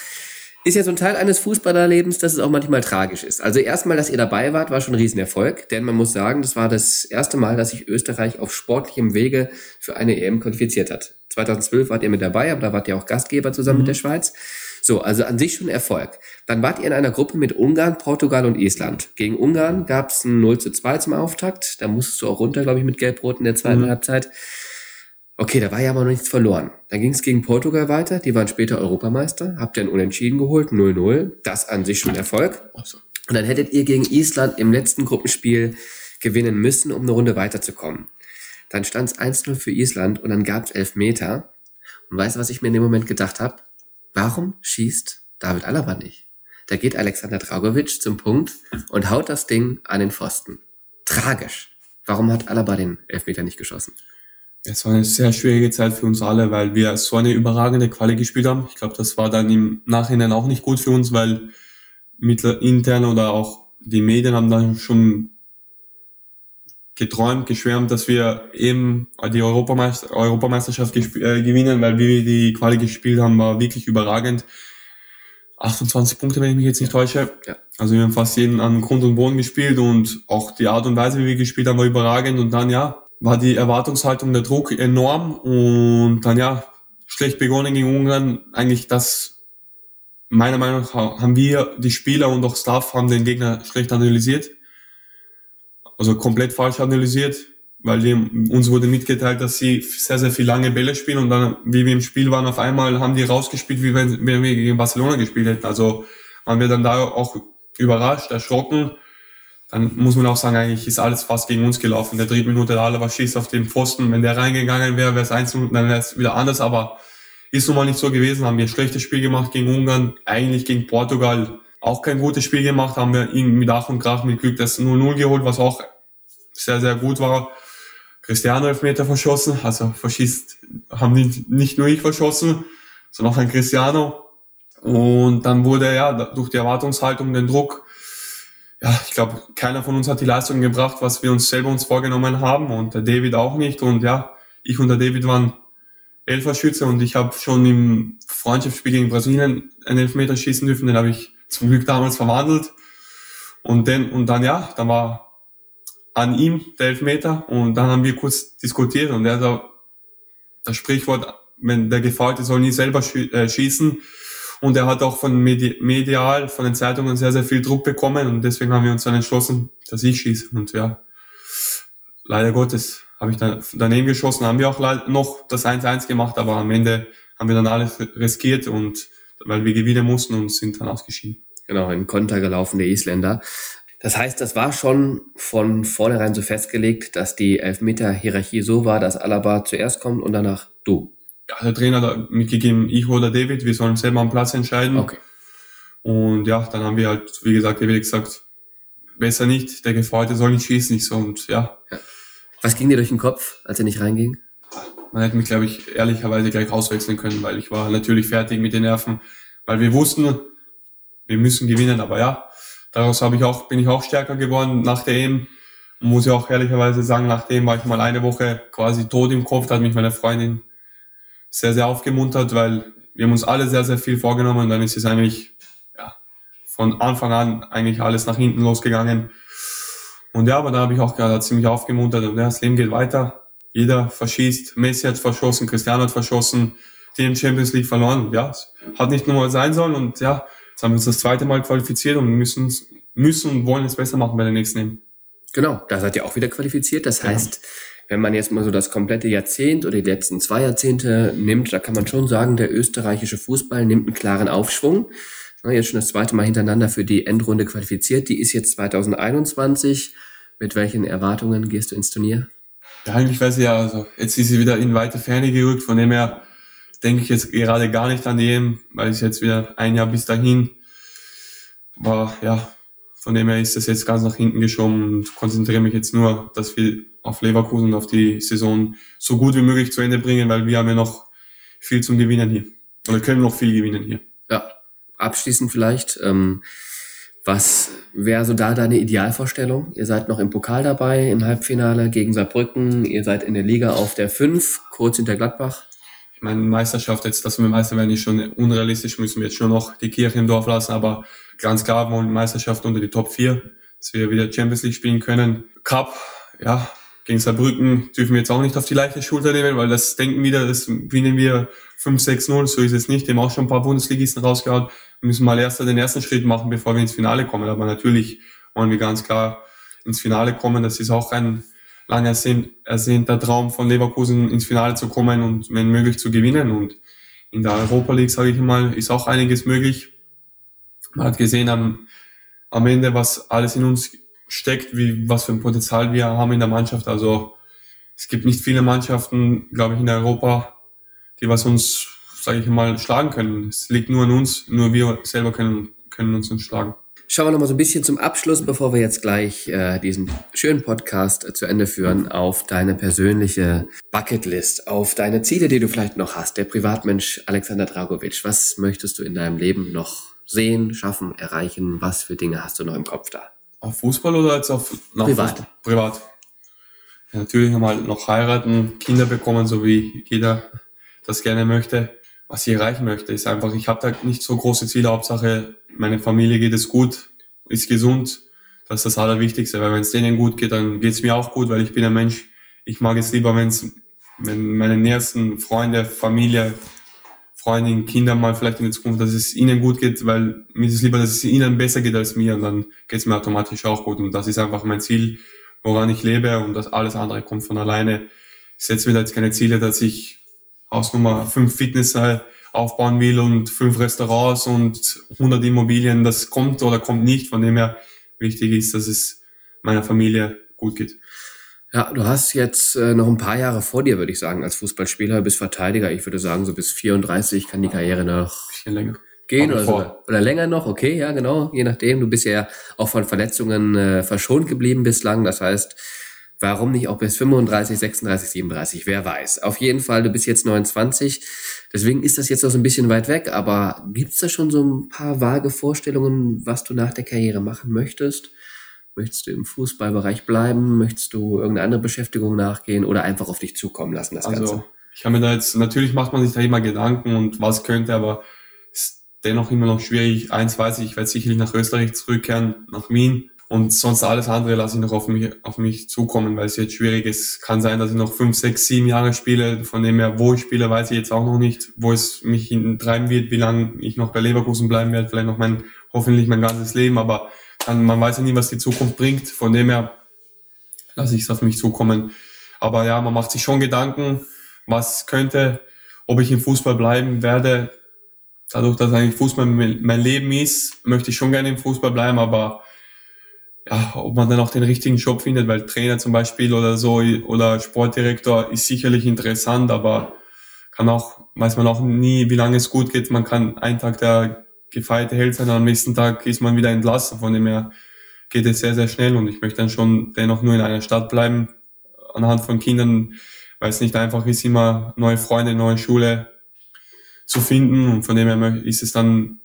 ist ja so ein Teil eines Fußballerlebens, dass es auch manchmal tragisch ist. Also erstmal, dass ihr dabei wart, war schon ein Riesenerfolg, denn man muss sagen, das war das erste Mal, dass sich Österreich auf sportlichem Wege für eine EM qualifiziert hat. 2012 wart ihr mit dabei, aber da wart ihr auch Gastgeber zusammen mhm. mit der Schweiz. So, also an sich schon Erfolg. Dann wart ihr in einer Gruppe mit Ungarn, Portugal und Island. Gegen Ungarn gab es ein 0 zu 2 zum Auftakt. Da musstest du auch runter, glaube ich, mit Gelb-Rot in der zweiten mhm. Halbzeit. Okay, da war ja aber noch nichts verloren. Dann ging es gegen Portugal weiter, die waren später Europameister, habt ihr ein Unentschieden geholt, 0-0, das an sich schon Erfolg. Und dann hättet ihr gegen Island im letzten Gruppenspiel gewinnen müssen, um eine Runde weiterzukommen. Dann stand es 1-0 für Island und dann gab es Elfmeter. Und weißt du, was ich mir in dem Moment gedacht habe? Warum schießt David Alaba nicht? Da geht Alexander Dragovic zum Punkt und haut das Ding an den Pfosten. Tragisch. Warum hat Alaba den Elfmeter nicht geschossen? Es war eine sehr schwierige Zeit für uns alle, weil wir so eine überragende Quali gespielt haben. Ich glaube, das war dann im Nachhinein auch nicht gut für uns, weil mittler intern oder auch die Medien haben dann schon geträumt, geschwärmt, dass wir eben die Europameister Europameisterschaft äh, gewinnen, weil wie wir die Quali gespielt haben, war wirklich überragend. 28 Punkte, wenn ich mich jetzt nicht täusche. Ja. Also wir haben fast jeden an Grund und Boden gespielt und auch die Art und Weise, wie wir gespielt haben, war überragend. Und dann ja, war die Erwartungshaltung, der Druck enorm und dann ja, schlecht begonnen gegen Ungarn. Eigentlich das, meiner Meinung nach, haben wir, die Spieler und auch Staff, haben den Gegner schlecht analysiert also komplett falsch analysiert, weil die, uns wurde mitgeteilt, dass sie sehr, sehr viel lange Bälle spielen und dann, wie wir im Spiel waren, auf einmal haben die rausgespielt, wie wenn, wenn wir gegen Barcelona gespielt hätten. Also waren wir dann da auch überrascht, erschrocken. Dann muss man auch sagen, eigentlich ist alles fast gegen uns gelaufen. In der dritten Minute der Alaba schießt auf den Pfosten. Wenn der reingegangen wäre, wäre es eins dann wäre es wieder anders. Aber ist nun mal nicht so gewesen, haben wir ein schlechtes Spiel gemacht gegen Ungarn, eigentlich gegen Portugal auch kein gutes Spiel gemacht, haben wir irgendwie mit Ach und Krach mit Glück das 0-0 geholt, was auch sehr, sehr gut war. Cristiano Elfmeter verschossen, also verschießt, haben nicht, nicht nur ich verschossen, sondern auch ein Cristiano. Und dann wurde ja durch die Erwartungshaltung, den Druck, ja, ich glaube, keiner von uns hat die Leistung gebracht, was wir uns selber uns vorgenommen haben und der David auch nicht. Und ja, ich und der David waren Elferschütze und ich habe schon im Freundschaftsspiel gegen Brasilien einen Elfmeter schießen dürfen, den habe ich zum Glück damals verwandelt. Und dann, und dann ja, dann war an ihm der Elfmeter und dann haben wir kurz diskutiert und er hat das Sprichwort, wenn der Gefaulte soll nie selber äh, schießen. Und er hat auch von medial, von den Zeitungen sehr, sehr viel Druck bekommen und deswegen haben wir uns dann entschlossen, dass ich schieße. Und ja, leider Gottes habe ich dann daneben geschossen, haben wir auch noch das 1-1 gemacht, aber am Ende haben wir dann alles riskiert und weil wir gewinnen mussten und sind dann ausgeschieden. Genau, in Konter gelaufen der Isländer. Das heißt, das war schon von vornherein so festgelegt, dass die Elfmeter-Hierarchie so war, dass Alaba zuerst kommt und danach du. Ja, der Trainer hat mitgegeben, ich oder David, wir sollen selber am Platz entscheiden. Okay. Und ja, dann haben wir halt, wie gesagt, David gesagt, besser nicht, der Gefreute soll nicht schießen, nicht so und ja. ja. Was ging dir durch den Kopf, als er nicht reinging? Man hätte mich, glaube ich, ehrlicherweise gleich auswechseln können, weil ich war natürlich fertig mit den Nerven, weil wir wussten, wir müssen gewinnen, aber ja, daraus habe ich auch, bin ich auch stärker geworden nach der EM. Muss ich auch ehrlicherweise sagen, nachdem war ich mal eine Woche quasi tot im Kopf, da hat mich meine Freundin sehr, sehr aufgemuntert, weil wir haben uns alle sehr, sehr viel vorgenommen und dann ist es eigentlich, ja, von Anfang an eigentlich alles nach hinten losgegangen. Und ja, aber da habe ich auch gerade ziemlich aufgemuntert und ja, das Leben geht weiter. Jeder verschießt. Messi hat verschossen, Cristiano hat verschossen, die im Champions League verloren. Ja, es hat nicht nur mal sein sollen und ja, jetzt haben wir uns das zweite Mal qualifiziert und müssen, müssen und wollen es besser machen bei der nächsten EM. Genau, da seid ihr auch wieder qualifiziert. Das genau. heißt, wenn man jetzt mal so das komplette Jahrzehnt oder die letzten zwei Jahrzehnte nimmt, da kann man schon sagen, der österreichische Fußball nimmt einen klaren Aufschwung. Jetzt schon das zweite Mal hintereinander für die Endrunde qualifiziert. Die ist jetzt 2021. Mit welchen Erwartungen gehst du ins Turnier? Eigentlich weiß ich ja, also jetzt ist sie wieder in weite Ferne gerückt, von dem her denke ich jetzt gerade gar nicht an dem, weil es jetzt wieder ein Jahr bis dahin war, ja, von dem her ist das jetzt ganz nach hinten geschoben und konzentriere mich jetzt nur, dass wir auf Leverkusen auf die Saison so gut wie möglich zu Ende bringen, weil wir haben ja noch viel zum Gewinnen hier. Oder können noch viel gewinnen hier. Ja, abschließend vielleicht. Ähm, was wäre so da deine Idealvorstellung? Ihr seid noch im Pokal dabei, im Halbfinale gegen Saarbrücken. Ihr seid in der Liga auf der 5, kurz hinter Gladbach. Ich meine, Meisterschaft jetzt, dass wir Meister werden, ist schon unrealistisch. Müssen wir jetzt schon noch die Kirche im Dorf lassen. Aber ganz klar wollen Meisterschaft unter die Top 4, dass wir wieder Champions League spielen können. Cup, ja, gegen Saarbrücken dürfen wir jetzt auch nicht auf die leichte Schulter nehmen, weil das denken wieder, das gewinnen wir 5-6-0. So ist es nicht. Haben auch schon ein paar Bundesligisten rausgehauen müssen mal erst den ersten Schritt machen, bevor wir ins Finale kommen. Aber natürlich wollen wir ganz klar ins Finale kommen. Das ist auch ein lang ersehnter Traum von Leverkusen, ins Finale zu kommen und wenn möglich zu gewinnen. Und in der Europa League, sage ich mal, ist auch einiges möglich. Man hat gesehen am, am Ende, was alles in uns steckt, wie, was für ein Potenzial wir haben in der Mannschaft. Also es gibt nicht viele Mannschaften, glaube ich, in Europa, die was uns sage ich mal, schlagen können. Es liegt nur an uns, nur wir selber können, können uns schlagen. Schauen wir noch mal so ein bisschen zum Abschluss, bevor wir jetzt gleich äh, diesen schönen Podcast äh, zu Ende führen, auf deine persönliche Bucketlist, auf deine Ziele, die du vielleicht noch hast. Der Privatmensch Alexander Dragovic, was möchtest du in deinem Leben noch sehen, schaffen, erreichen? Was für Dinge hast du noch im Kopf da? Auf Fußball oder jetzt auf Privat? Fußball? Privat. Ja, natürlich einmal noch heiraten, Kinder bekommen, so wie jeder das gerne möchte was ich erreichen möchte, ist einfach, ich habe da nicht so große Ziele. Hauptsache, meine Familie geht es gut, ist gesund. Das ist das Allerwichtigste, weil wenn es denen gut geht, dann geht es mir auch gut, weil ich bin ein Mensch, ich mag es lieber, wenn's, wenn meine nächsten Freunde, Familie, Freundinnen, Kinder mal vielleicht in der Zukunft, dass es ihnen gut geht, weil mir ist es lieber, dass es ihnen besser geht als mir und dann geht es mir automatisch auch gut. Und das ist einfach mein Ziel, woran ich lebe und das alles andere kommt von alleine. Ich setze mir da jetzt keine Ziele, dass ich Hausnummer fünf Fitness aufbauen will und fünf Restaurants und 100 Immobilien, das kommt oder kommt nicht. Von dem her wichtig ist, dass es meiner Familie gut geht. Ja, du hast jetzt äh, noch ein paar Jahre vor dir, würde ich sagen, als Fußballspieler, bis Verteidiger. Ich würde sagen, so bis 34 kann die Karriere noch Bisschen länger. gehen oder, so, oder länger noch. Okay, ja, genau. Je nachdem. Du bist ja auch von Verletzungen äh, verschont geblieben bislang. Das heißt, warum nicht auch bis 35, 36, 37? Wer weiß. Auf jeden Fall, du bist jetzt 29. Deswegen ist das jetzt noch so ein bisschen weit weg. Aber gibt's da schon so ein paar vage Vorstellungen, was du nach der Karriere machen möchtest? Möchtest du im Fußballbereich bleiben? Möchtest du irgendeine andere Beschäftigung nachgehen oder einfach auf dich zukommen lassen, das Ganze? Also, ich habe mir da jetzt, natürlich macht man sich da immer Gedanken und was könnte, aber ist dennoch immer noch schwierig. Eins weiß ich, ich werde sicherlich nach Österreich zurückkehren, nach Wien. Und sonst alles andere lasse ich noch auf mich, auf mich zukommen, weil es jetzt schwierig ist. Kann sein, dass ich noch fünf, sechs, sieben Jahre spiele. Von dem her, wo ich spiele, weiß ich jetzt auch noch nicht. Wo es mich treiben wird, wie lange ich noch bei Leverkusen bleiben werde. Vielleicht noch mein, hoffentlich mein ganzes Leben. Aber dann, man weiß ja nie, was die Zukunft bringt. Von dem her lasse ich es auf mich zukommen. Aber ja, man macht sich schon Gedanken, was könnte, ob ich im Fußball bleiben werde. Dadurch, dass eigentlich Fußball mein Leben ist, möchte ich schon gerne im Fußball bleiben, aber ja, ob man dann auch den richtigen Job findet, weil Trainer zum Beispiel oder so oder Sportdirektor ist sicherlich interessant, aber kann auch, weiß man auch nie, wie lange es gut geht. Man kann einen Tag der gefeierte Held sein, am nächsten Tag ist man wieder entlassen. Von dem her geht es sehr, sehr schnell und ich möchte dann schon dennoch nur in einer Stadt bleiben, anhand von Kindern, weil es nicht einfach ist, immer neue Freunde, neue Schule zu finden und von dem her ist es dann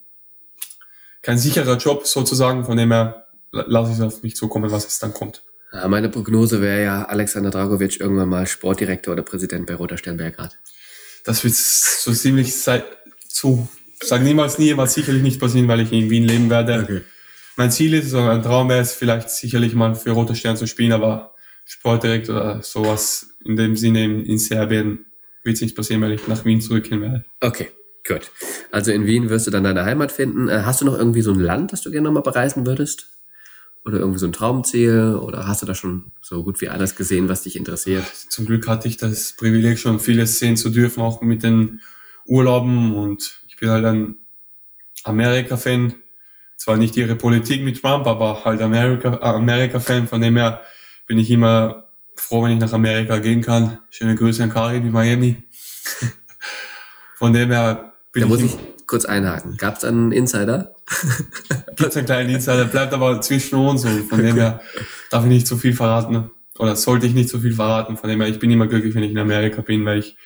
kein sicherer Job sozusagen, von dem her lasse ich es auf mich zukommen, was es dann kommt. Ja, meine Prognose wäre ja Alexander Dragovic irgendwann mal Sportdirektor oder Präsident bei Roter Stern Belgrad. Das wird so ziemlich sei, zu, sag niemals nie, was sicherlich nicht passieren, weil ich in Wien leben werde. Okay. Mein Ziel ist, so ein Traum wäre es vielleicht sicherlich mal für Roter Stern zu spielen, aber Sportdirektor oder sowas in dem Sinne in, in Serbien wird es nicht passieren, weil ich nach Wien zurückgehen werde. Okay, gut. Also in Wien wirst du dann deine Heimat finden. Äh, Hast du noch irgendwie so ein Land, das du gerne nochmal bereisen würdest? Oder irgendwie so ein Traumziel? Oder hast du da schon so gut wie alles gesehen, was dich interessiert? Zum Glück hatte ich das Privileg, schon vieles sehen zu dürfen, auch mit den Urlauben und ich bin halt ein Amerika-Fan. Zwar nicht ihre Politik mit Trump, aber halt Amerika- äh, Amerika-Fan. Von dem her bin ich immer froh, wenn ich nach Amerika gehen kann. Schöne Grüße an Karin in Miami. *laughs* Von dem her bin Da muss ich, ich kurz einhaken. Gab es einen Insider? *laughs* gibt's einen kleinen Insider, bleibt aber zwischen uns und von dem her darf ich nicht zu viel verraten. Oder sollte ich nicht zu viel verraten. Von dem her, ich bin immer glücklich, wenn ich in Amerika bin, weil ich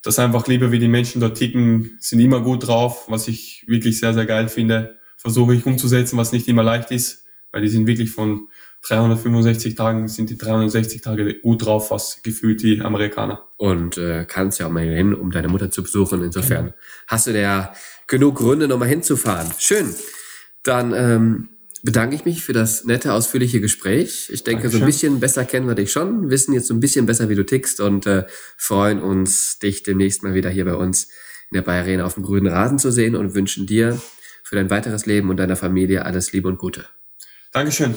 das einfach liebe, wie die Menschen dort ticken, sind immer gut drauf, was ich wirklich sehr, sehr geil finde. Versuche ich umzusetzen, was nicht immer leicht ist, weil die sind wirklich von 365 Tagen, sind die 360 Tage gut drauf, was gefühlt die Amerikaner. Und äh, kannst ja auch mal hin, um deine Mutter zu besuchen. Insofern hast du da genug Gründe, nochmal hinzufahren. Schön. Dann ähm, bedanke ich mich für das nette, ausführliche Gespräch. Ich denke, so ein Dankeschön. bisschen besser kennen wir dich schon, wissen jetzt so ein bisschen besser, wie du tickst und äh, freuen uns, dich demnächst mal wieder hier bei uns in der Bayer Arena auf dem grünen Rasen zu sehen und wünschen dir für dein weiteres Leben und deiner Familie alles Liebe und Gute. Dankeschön.